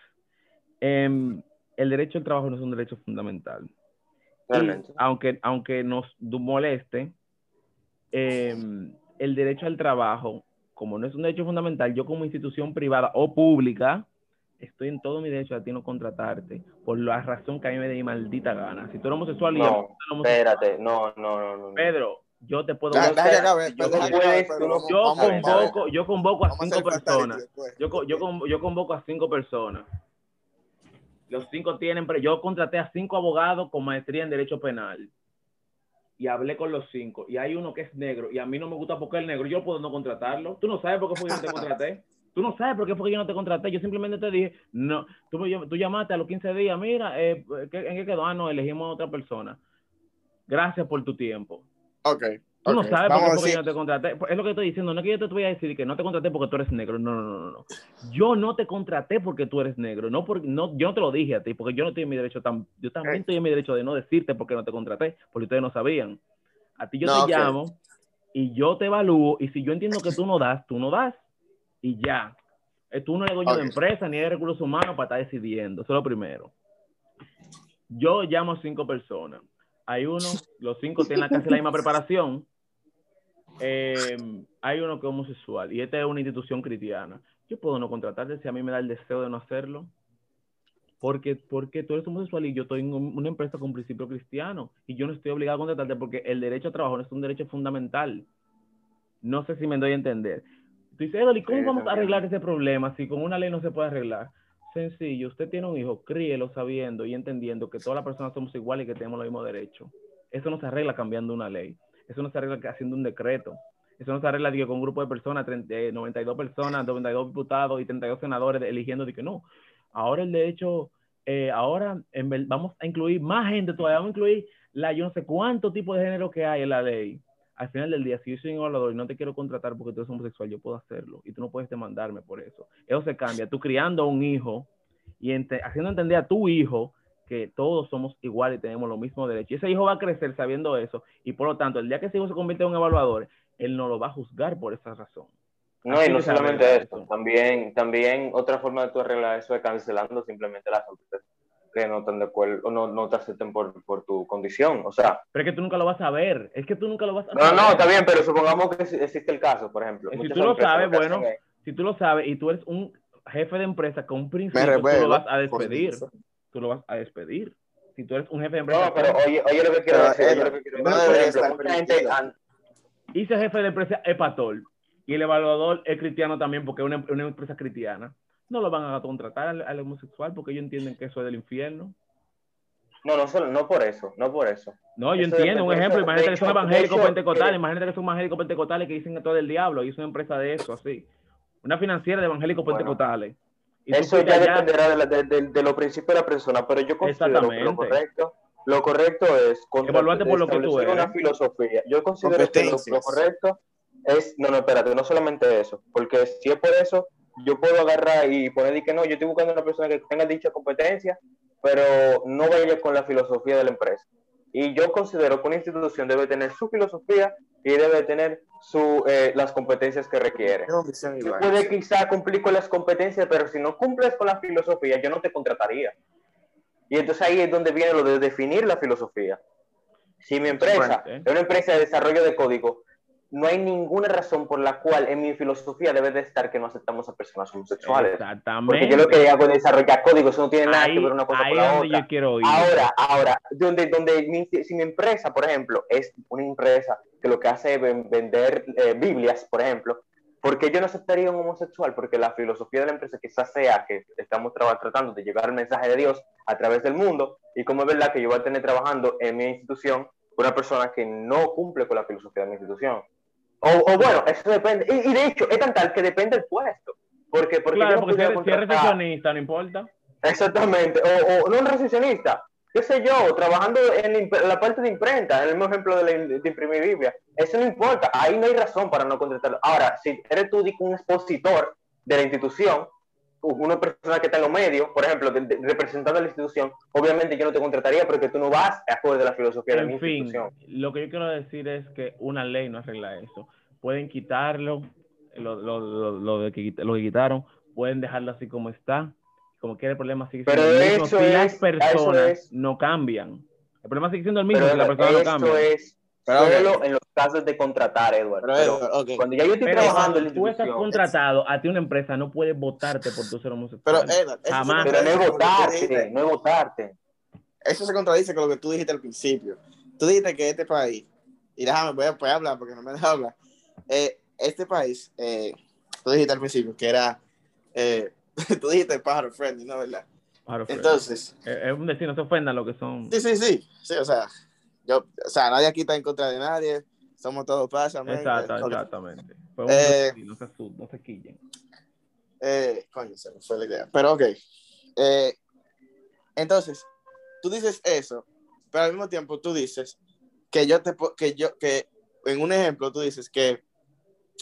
em, el derecho al trabajo no es un derecho fundamental. Y Realmente. aunque, aunque nos moleste, em, el derecho al trabajo, como no es un derecho fundamental, yo como institución privada o pública, estoy en todo mi derecho a ti no contratarte por la razón que a mí me dé mi maldita gana. Si tú eres homosexual y yo No, homosexual, espérate, no, no, no, no. no. Pedro, yo te puedo... No yo no no- convoco, yo convoco a cinco personas. después. Yo, yo, yo convoco a cinco personas. Los cinco tienen, pero yo contraté a cinco abogados con maestría en Derecho Penal. Y hablé con los cinco. Y hay uno que es negro. Y a mí no me gusta porque es negro. Yo puedo no contratarlo. Tú no sabes por qué fue que yo no te contraté. Tú no sabes por qué fue que yo no te contraté. Yo simplemente te dije, no. Tú, tú llamaste a los 15 días. Mira, eh, ¿qué- ¿en qué quedó? Ah, no, elegimos a otra persona. Gracias por tu tiempo. Ok. Tú no sabes por qué fue que yo no te contraté. Es lo que estoy diciendo. No es que yo te voy a decir que no te contraté porque tú eres negro. No, no, no, no. Yo no te contraté porque tú eres negro. No porque, no, yo no te lo dije a ti porque yo no estoy en mi derecho. Tam, yo también Eh. estoy en mi derecho de no decirte porque no te contraté, porque ustedes no sabían. A ti yo No, te llamo y yo te evalúo y si yo entiendo que tú no das, tú no das y ya. Tú no eres dueño de empresa ni de recursos humanos para estar decidiendo. Eso es lo primero. Yo llamo a cinco personas. Hay uno, los cinco tienen casi la misma preparación. Eh, hay uno que es homosexual y esta es una institución cristiana. Yo puedo no contratarte si a mí me da el deseo de no hacerlo. Porque, porque tú eres homosexual y yo estoy en un- una empresa con principio cristiano y yo no estoy obligado a contratarte porque el derecho a trabajo no es un derecho fundamental. No sé si me doy a entender. Tú dices, Edoli, ¿cómo Sí, vamos a arreglar ese problema si con una ley no se puede arreglar? Sencillo, usted tiene un hijo, críelo sabiendo y entendiendo que todas las personas somos iguales y que tenemos los mismos derechos. Eso no se arregla cambiando una ley. Eso no se arregla haciendo un decreto. Eso no se arregla digo, con un grupo de personas, 30, eh, 92 personas, 92 diputados y 32 senadores eligiendo de que no. Ahora el derecho, eh, ahora en vamos a incluir más gente todavía, vamos a incluir la yo no sé cuánto tipo de género que hay en la ley. Al final del día, si yo soy un evaluador y no te quiero contratar porque tú eres homosexual, yo puedo hacerlo y tú no puedes demandarme por eso. Eso se cambia. Tú criando a un hijo y ente- haciendo entender a tu hijo que todos somos iguales y tenemos los mismos derechos. Y ese hijo va a crecer sabiendo eso y por lo tanto, el día que ese hijo se convierte en un evaluador, él no lo va a juzgar por esa razón. No, Así y no solamente eso. también, también otra forma de tú arreglar eso es cancelando simplemente las empresas que no están de acuerdo o no, no te acepten por, por tu condición. O sea, Pero es que tú nunca lo vas a ver. Es que tú nunca lo vas a no, saber. no, está bien, pero supongamos que existe el caso, por ejemplo. Si Muchas tú lo sabes, bueno, Si tú lo sabes y tú eres un jefe de empresa con un principio, tú revelo. lo vas a despedir. Tú lo vas a despedir. Si tú eres un jefe de empresa No, pero oye, oye lo que quiero decir, oye lo que quiero decir. Ese jefe de empresa es pastor y el evaluador es cristiano también porque es una, una empresa cristiana, no lo van a contratar al, al homosexual porque ellos entienden que eso es del infierno. No, no, solo, no por eso, no por eso. No, yo Eso entiendo, un ejemplo, eso- imagínate que son evangélicos pentecostales, eh, imagínate que son evangélicos pentecostales que dicen que todo el diablo y es una empresa de eso, así. Una financiera de evangélicos Bueno, pentecostales. Y Eso ya allá- dependerá de, la- de, de- de los principios de la persona, pero yo considero que lo correcto, lo correcto es Evaluarte por lo que tú eres. una filosofía. Yo considero que lo, lo correcto es, no, no, espérate, no solamente eso, porque si es por eso, yo puedo agarrar y poner y que no, yo estoy buscando una persona que tenga dicha competencia, pero no vaya con la filosofía de la empresa. Y yo considero que una institución debe tener su filosofía y debe tener su, eh, las competencias que requiere. Puedes quizá cumplir con las competencias, pero si no cumples con la filosofía, yo no te contrataría. Y entonces ahí es donde viene lo de definir la filosofía. Si mi empresa Bueno, ¿eh? es una empresa de desarrollo de código, no hay ninguna razón por la cual en mi filosofía debe de estar que no aceptamos a personas homosexuales. Exactamente. Porque yo lo que hago es desarrollar código, eso no tiene nada ahí, que ver una cosa con la donde otra. yo quiero ir. Ahora, ahora, donde, donde mi- si mi empresa, por ejemplo, es una empresa que lo que hace es ven- vender eh, Biblias, por ejemplo, ¿por qué yo no aceptaría un homosexual? Porque la filosofía de la empresa quizás sea que estamos tra- tratando de llevar el mensaje de Dios a través del mundo y como es verdad que yo voy a tener trabajando en mi institución una persona que no cumple con la filosofía de mi institución. O, o bueno, eso depende. Y, y de hecho, es tan tal que depende del puesto. Porque, porque claro, porque si eres, si eres recepcionista, no importa. Exactamente, o, o no un recepcionista, qué sé yo, trabajando en la parte de imprenta, en el mismo ejemplo de, la de imprimir Biblia, eso no importa, ahí no hay razón para no contratarlo. Ahora, si eres tú un expositor de la institución, una persona que está en los medios, por ejemplo, de- de- representando a la institución, obviamente yo no te contrataría porque tú no vas acorde a la filosofía de mi En fin, institución. lo que yo quiero decir es que una ley no arregla eso. Pueden quitarlo, lo, lo, lo, lo de que, lo que quitaron, pueden dejarlo así como está. Como que el problema sigue siendo Pero el mismo si las es- eso personas no cambian. El problema sigue siendo el mismo si las personas no cambian. es Pero, solo en los casos de contratar, Eduardo. Pero, Pero, Edward, ok. cuando ya yo estoy Pero trabajando en la cuando tú estás contratado, a ti una empresa no puede votarte por tu ser Pero, homosexual. Edward, eso se Jamás. pero no es votarte, no es votarte. Eso se contradice con lo que tú dijiste al principio. Tú dijiste que este país, y déjame, voy a, voy a hablar porque no me dejas hablar. Eh, este país, eh, tú dijiste al principio que era, eh, tú dijiste pájaro friendly, ¿no? ¿Verdad? Claro, Fred. Entonces, es es un decir, no se ofendan lo que son. sí, sí, sí, sí, o sea, yo, o sea, nadie aquí está en contra de nadie, somos todos pasa. Exacto, exactamente. Eh, no se no se quillen. Eh, coño, se me fue la idea. Pero ok. Eh, entonces, tú dices eso, pero al mismo tiempo tú dices que yo te que yo que en un ejemplo tú dices que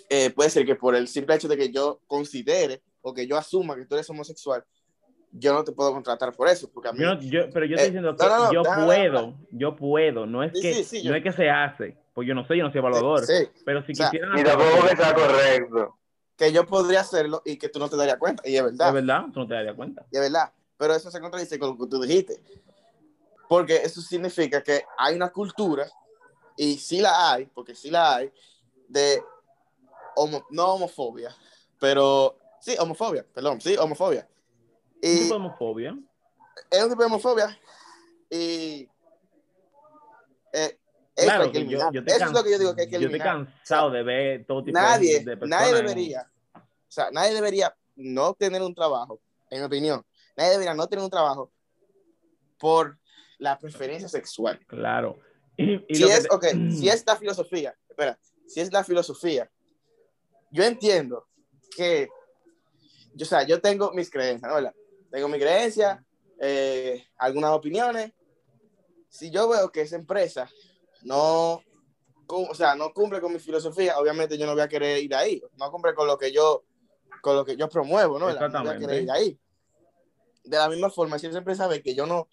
eh, puede ser que por el simple hecho de que yo considere o que yo asuma que tú eres homosexual, yo no te puedo contratar por eso, porque a mí Yo no- yo- pero yo Eh, estoy diciendo que no, no, no, yo déjame puedo, yo puedo, no es Sí, que sí, sí, yo- no es que se hace, pues yo no sé, yo no soy evaluador, sí, pero si O sea, quisieran Y tampoco que sea correcto. que yo podría hacerlo y que tú no te darías cuenta, y es verdad. es verdad, tú no te darías cuenta. Y es verdad, pero eso se contradice con lo que tú dijiste. Porque eso significa que hay una cultura, y sí la hay, porque sí la hay, de homo- no homofobia, pero sí, homofobia, perdón, sí, homofobia. Un Y tipo de homofobia. es un tipo de homofobia y eh, eso Claro, que yo, Eso es lo que yo digo que hay que yo estoy cansado de ver todo tipo de- nadie, de, personas. nadie en- debería, o sea, nadie debería no tener un trabajo, en mi opinión, nadie debería no tener un trabajo por la preferencia sexual. Claro. Y, y Si es, te- ok, si es la filosofía, espera, si es la filosofía, yo entiendo que, yo, o sea, yo tengo mis creencias, ¿no? Tengo mi creencia, eh, algunas opiniones. Si yo veo que esa empresa no, o sea, no cumple con mi filosofía, obviamente yo no voy a querer ir ahí. No cumple con lo que yo, con lo que yo promuevo, ¿no? No voy a Exactamente. querer ir ahí. De la misma forma, si esa empresa ve que yo no,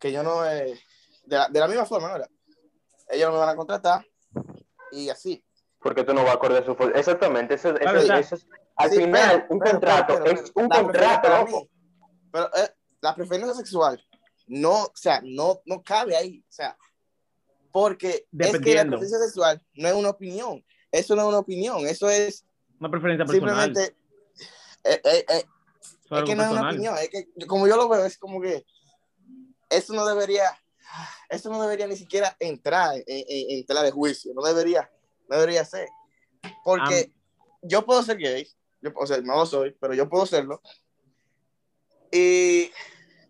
que yo no, eh, de, la, de la misma forma, ¿no? Ellos me van a contratar y así. Porque tú no vas a acorde a su... Exactamente, eso, eso- Claro, eso es... Al Sí, final, pero- un pero- contrato pero- pero- es un contrato, loco. Pero eh, la preferencia sexual no, o sea, no, no cabe ahí. O sea, porque es que la preferencia sexual no es una opinión. Eso no es una opinión. Eso es Una preferencia personal. simplemente. eh, eh, eh, es que no es una personal. opinión. Es que, como yo lo veo, es como que eso no debería. Eso no debería ni siquiera entrar en, en- en tela de juicio. No debería, no debería ser. Porque yo puedo ser gay, yo, o sea, no lo soy, pero yo puedo serlo. Y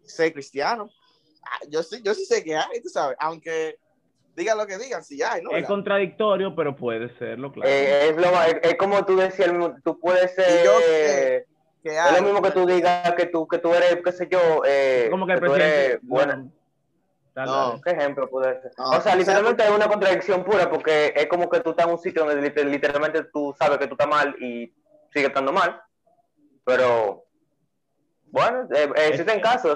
ser cristiano. Ah, Yo sí, yo sí sé que hay, tú sabes, aunque digan lo que digan, sí hay, ¿no? Es ¿Verdad? contradictorio, pero puede serlo, claro. Eh, es, lo, es, es como tú decías, el mismo- tú puedes ser... Yo sé que es hay, lo mismo que tú digas que tú, que tú eres, qué sé yo, eh, como que el tú eres buena. no, dale, No. dale. ¿Qué ejemplo puede ser? No, o sea, literalmente es una contradicción pura porque es como que tú estás en un sitio donde liter- literalmente tú sabes que tú estás mal y sigue estando mal. Pero, bueno, eh, eh, existen casos